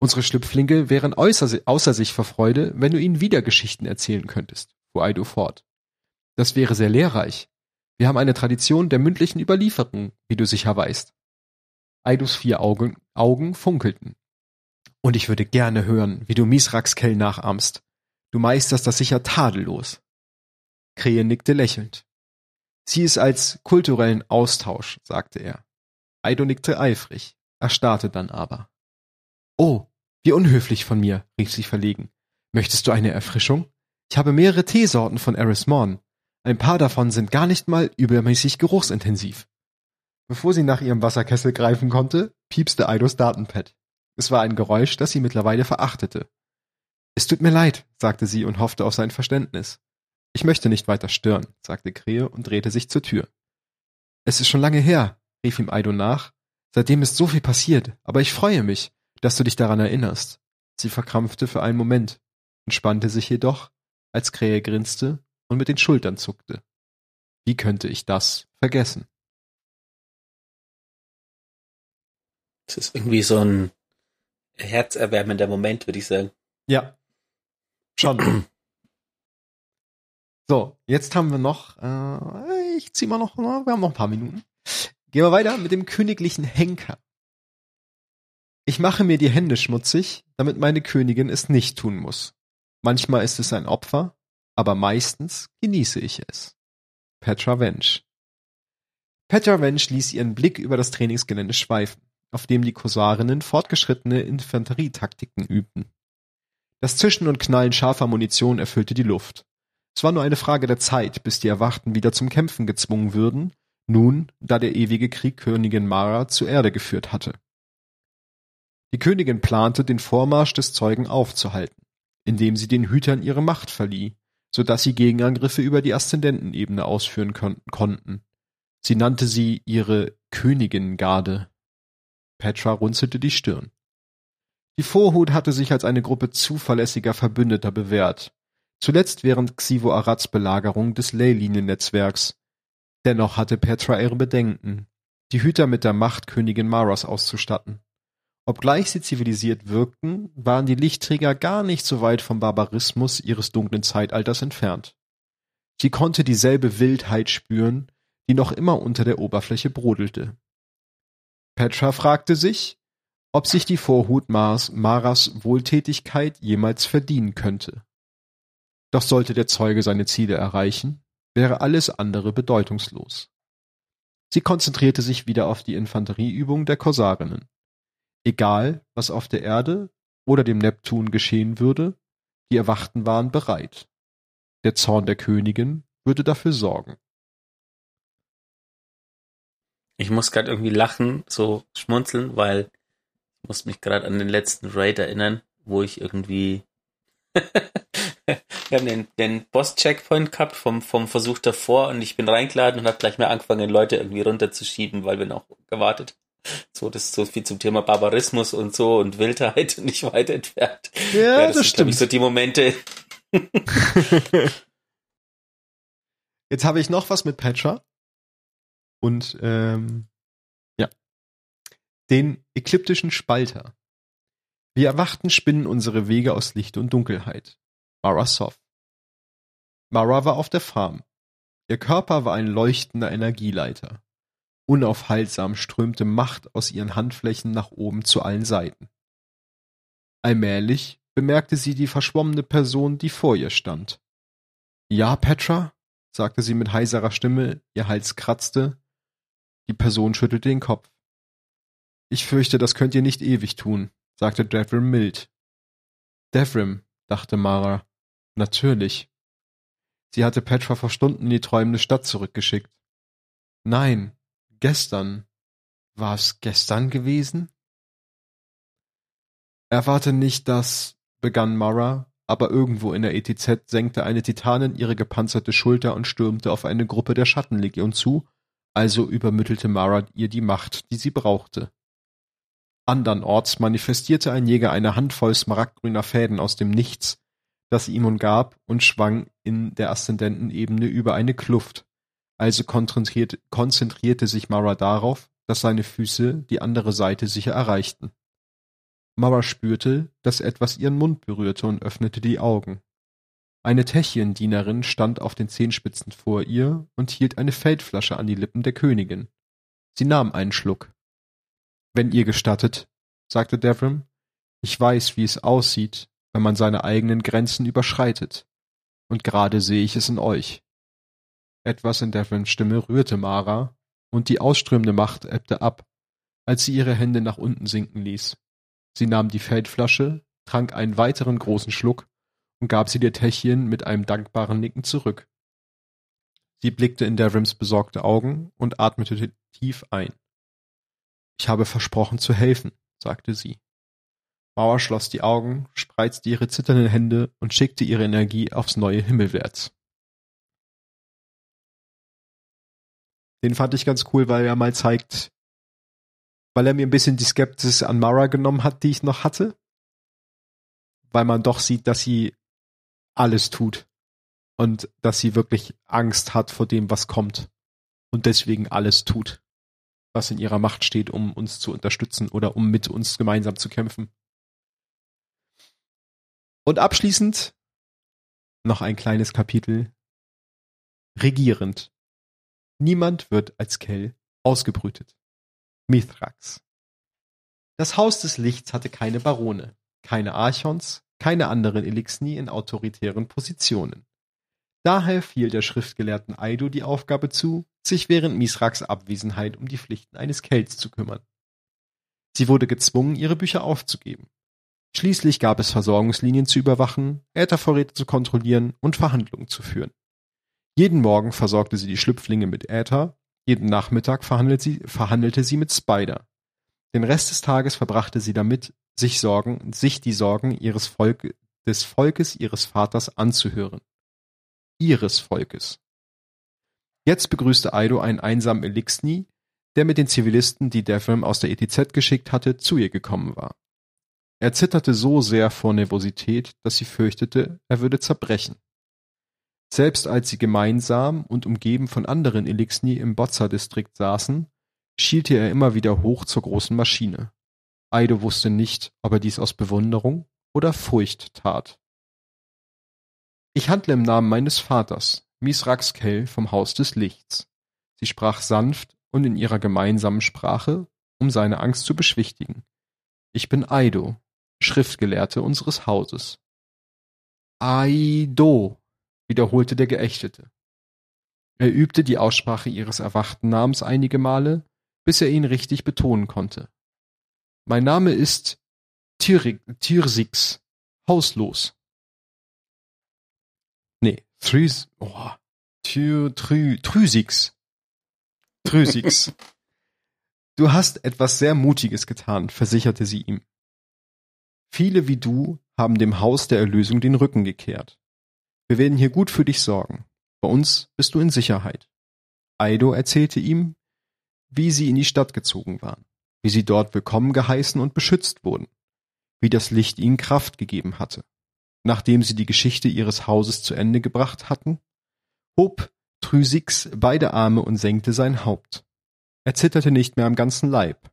B: Unsere Schlüpflinge wären außer, außer sich vor Freude, wenn du ihnen wieder Geschichten erzählen könntest, fuhr Aido fort. Das wäre sehr lehrreich. Wir haben eine Tradition der mündlichen Überlieferung, wie du sicher weißt. Aidos vier Augen, Augen funkelten. Und ich würde gerne hören, wie du Misraks Kell nachahmst. Du meisterst das sicher tadellos. Krähe nickte lächelnd. Sieh es als kulturellen Austausch, sagte er. Aido nickte eifrig, erstarrte dann aber. Oh, wie unhöflich von mir, rief sie verlegen. Möchtest du eine Erfrischung? Ich habe mehrere Teesorten von Eris Morn. Ein paar davon sind gar nicht mal übermäßig geruchsintensiv. Bevor sie nach ihrem Wasserkessel greifen konnte, piepste Aidos Datenpad. Es war ein Geräusch, das sie mittlerweile verachtete. Es tut mir leid, sagte sie und hoffte auf sein Verständnis. Ich möchte nicht weiter stören, sagte Krähe und drehte sich zur Tür. Es ist schon lange her, rief ihm Aido nach. Seitdem ist so viel passiert, aber ich freue mich, dass du dich daran erinnerst. Sie verkrampfte für einen Moment, entspannte sich jedoch, als Krähe grinste und mit den Schultern zuckte. Wie könnte ich das vergessen?
A: Das ist irgendwie so ein herzerwärmender Moment, würde ich sagen.
B: Ja. Schon. so, jetzt haben wir noch, äh, ich zieh mal noch, wir haben noch ein paar Minuten. Gehen wir weiter mit dem königlichen Henker. Ich mache mir die Hände schmutzig, damit meine Königin es nicht tun muss. Manchmal ist es ein Opfer, aber meistens genieße ich es. Petra Wensch. Petra Wensch ließ ihren Blick über das Trainingsgelände schweifen auf dem die Korsarinnen fortgeschrittene Infanterietaktiken übten. Das Zischen und Knallen scharfer Munition erfüllte die Luft. Es war nur eine Frage der Zeit, bis die Erwachten wieder zum Kämpfen gezwungen würden, nun, da der ewige Krieg Königin Mara zur Erde geführt hatte. Die Königin plante, den Vormarsch des Zeugen aufzuhalten, indem sie den Hütern ihre Macht verlieh, so dass sie Gegenangriffe über die Aszendentenebene ausführen konnten. Sie nannte sie ihre Königingarde. Petra runzelte die Stirn. Die Vorhut hatte sich als eine Gruppe zuverlässiger Verbündeter bewährt, zuletzt während Xivo Arads Belagerung des Ley-Linien-Netzwerks. Dennoch hatte Petra ihre Bedenken, die Hüter mit der Macht Königin Maras auszustatten. Obgleich sie zivilisiert wirkten, waren die Lichtträger gar nicht so weit vom Barbarismus ihres dunklen Zeitalters entfernt. Sie konnte dieselbe Wildheit spüren, die noch immer unter der Oberfläche brodelte. Petra fragte sich, ob sich die Vorhut Mars Maras Wohltätigkeit jemals verdienen könnte. Doch sollte der Zeuge seine Ziele erreichen, wäre alles andere bedeutungslos. Sie konzentrierte sich wieder auf die Infanterieübung der Korsarinnen. Egal, was auf der Erde oder dem Neptun geschehen würde, die Erwachten waren bereit. Der Zorn der Königin würde dafür sorgen.
A: Ich muss gerade irgendwie lachen, so schmunzeln, weil ich muss mich gerade an den letzten Raid erinnern, wo ich irgendwie (laughs) wir haben den, den Boss-Checkpoint gehabt vom, vom Versuch davor und ich bin reingeladen und habe gleich mal angefangen, Leute irgendwie runterzuschieben, weil wir noch gewartet. So, das ist so viel zum Thema Barbarismus und so und Wildheit (laughs) und nicht weit entfernt.
B: Ja, ja das, das sind, stimmt.
A: Ich, so die Momente. (laughs)
B: Jetzt habe ich noch was mit Petra. Und ähm, ja, den ekliptischen Spalter. Wir erwachten spinnen unsere Wege aus Licht und Dunkelheit. Mara Soft. Mara war auf der Farm. Ihr Körper war ein leuchtender Energieleiter. Unaufhaltsam strömte Macht aus ihren Handflächen nach oben zu allen Seiten. Allmählich bemerkte sie die verschwommene Person, die vor ihr stand. Ja, Petra? sagte sie mit heiserer Stimme, ihr Hals kratzte, die Person schüttelte den Kopf. Ich fürchte, das könnt ihr nicht ewig tun, sagte Devrim mild. Devrim, dachte Mara. Natürlich. Sie hatte Petra vor Stunden in die träumende Stadt zurückgeschickt. Nein, gestern. War es gestern gewesen? Erwarte nicht, dass, begann Mara, aber irgendwo in der ETZ senkte eine Titanin ihre gepanzerte Schulter und stürmte auf eine Gruppe der Schattenlegion zu, also übermittelte Mara ihr die Macht, die sie brauchte. Andernorts manifestierte ein Jäger eine Handvoll smaragdgrüner Fäden aus dem Nichts, das sie ihm umgab und schwang in der Aszendentenebene über eine Kluft, also konzentrierte, konzentrierte sich Mara darauf, dass seine Füße die andere Seite sicher erreichten. Mara spürte, dass etwas ihren Mund berührte und öffnete die Augen. Eine Techien-Dienerin stand auf den Zehenspitzen vor ihr und hielt eine Feldflasche an die Lippen der Königin. Sie nahm einen Schluck. Wenn ihr gestattet, sagte Devrim, ich weiß, wie es aussieht, wenn man seine eigenen Grenzen überschreitet. Und gerade sehe ich es in euch. Etwas in Devrims Stimme rührte Mara, und die ausströmende Macht ebbte ab, als sie ihre Hände nach unten sinken ließ. Sie nahm die Feldflasche, trank einen weiteren großen Schluck und gab sie der Techien mit einem dankbaren Nicken zurück. Sie blickte in Devrims besorgte Augen und atmete tief ein. Ich habe versprochen zu helfen, sagte sie. Mauer schloss die Augen, spreizte ihre zitternden Hände und schickte ihre Energie aufs neue Himmelwärts. Den fand ich ganz cool, weil er mal zeigt, weil er mir ein bisschen die Skepsis an Mara genommen hat, die ich noch hatte. Weil man doch sieht, dass sie alles tut. Und dass sie wirklich Angst hat vor dem, was kommt. Und deswegen alles tut, was in ihrer Macht steht, um uns zu unterstützen oder um mit uns gemeinsam zu kämpfen. Und abschließend noch ein kleines Kapitel. Regierend. Niemand wird als Kell ausgebrütet. Mithrax. Das Haus des Lichts hatte keine Barone, keine Archons, keine anderen Elixni in autoritären Positionen. Daher fiel der Schriftgelehrten Aido die Aufgabe zu, sich während Misraks Abwesenheit um die Pflichten eines Kells zu kümmern. Sie wurde gezwungen, ihre Bücher aufzugeben. Schließlich gab es Versorgungslinien zu überwachen, Äthervorräte zu kontrollieren und Verhandlungen zu führen. Jeden Morgen versorgte sie die Schlüpflinge mit Äther, jeden Nachmittag verhandelt sie, verhandelte sie mit Spider. Den Rest des Tages verbrachte sie damit, sich Sorgen, sich die Sorgen ihres Volk, des Volkes ihres Vaters anzuhören. Ihres Volkes. Jetzt begrüßte Aido einen einsamen Elixni, der mit den Zivilisten, die Devrim aus der ETZ geschickt hatte, zu ihr gekommen war. Er zitterte so sehr vor Nervosität, dass sie fürchtete, er würde zerbrechen. Selbst als sie gemeinsam und umgeben von anderen Elixni im Bozza-Distrikt saßen, schielte er immer wieder hoch zur großen Maschine. Aido wusste nicht, ob er dies aus Bewunderung oder Furcht tat. Ich handle im Namen meines Vaters, Misraxkel vom Haus des Lichts. Sie sprach sanft und in ihrer gemeinsamen Sprache, um seine Angst zu beschwichtigen. Ich bin Aido, Schriftgelehrte unseres Hauses. Aido, wiederholte der Geächtete. Er übte die Aussprache ihres erwachten Namens einige Male, bis er ihn richtig betonen konnte. Mein Name ist Tyrsix, hauslos. Nee, Thrys, oh, Tyr, Trü, Trüsix. Trüsix. (laughs) Du hast etwas sehr Mutiges getan, versicherte sie ihm. Viele wie du haben dem Haus der Erlösung den Rücken gekehrt. Wir werden hier gut für dich sorgen. Bei uns bist du in Sicherheit. Aido erzählte ihm, wie sie in die Stadt gezogen waren, wie sie dort willkommen geheißen und beschützt wurden, wie das Licht ihnen Kraft gegeben hatte. Nachdem sie die Geschichte ihres Hauses zu Ende gebracht hatten, hob Trüsix beide Arme und senkte sein Haupt. Er zitterte nicht mehr am ganzen Leib,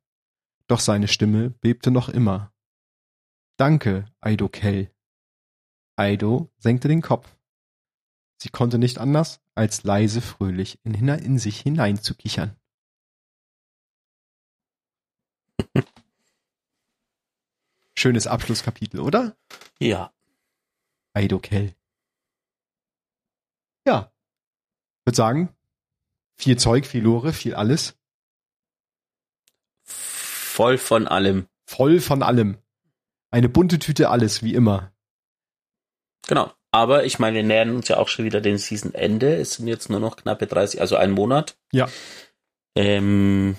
B: doch seine Stimme bebte noch immer. Danke, Aido Kell. Aido senkte den Kopf. Sie konnte nicht anders, als leise fröhlich in, in sich hineinzukichern. (laughs) Schönes Abschlusskapitel, oder?
A: Ja.
B: Aido Kell. Ja. Würde sagen, viel Zeug, viel Lore, viel alles.
A: Voll von allem.
B: Voll von allem. Eine bunte Tüte alles, wie immer.
A: Genau. Aber ich meine, wir nähern uns ja auch schon wieder dem Season-Ende. Es sind jetzt nur noch knappe 30, also ein Monat.
B: Ja.
A: Ähm,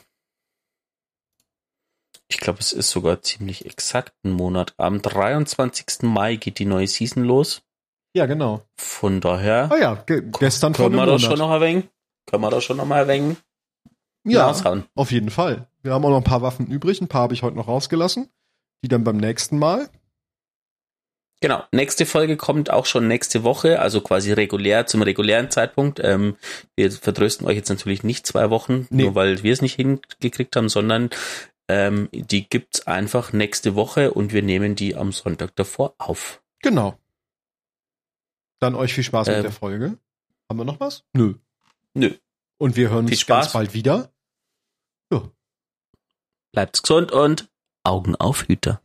A: ich glaube, es ist sogar ziemlich exakt ein Monat. Am 23. Mai geht die neue Season los.
B: Ja, genau.
A: Von daher.
B: Ah ja, ge gestern
A: können wir das schon noch erwähnen. Können wir das schon noch mal erwähnen?
B: Ja, raushauen. auf jeden Fall. Wir haben auch noch ein paar Waffen übrig. Ein paar habe ich heute noch rausgelassen. Die dann beim nächsten Mal.
A: Genau, nächste Folge kommt auch schon nächste Woche, also quasi regulär zum regulären Zeitpunkt. Ähm, wir vertrösten euch jetzt natürlich nicht zwei Wochen, nee. nur weil wir es nicht hingekriegt haben, sondern ähm, die gibt's einfach nächste Woche und wir nehmen die am Sonntag davor auf.
B: Genau. Dann euch viel Spaß ähm, mit der Folge. Haben wir noch was? Nö.
A: Nö.
B: Und wir hören uns ganz bald wieder.
A: Ja. Bleibt's gesund und Augen auf Hüter.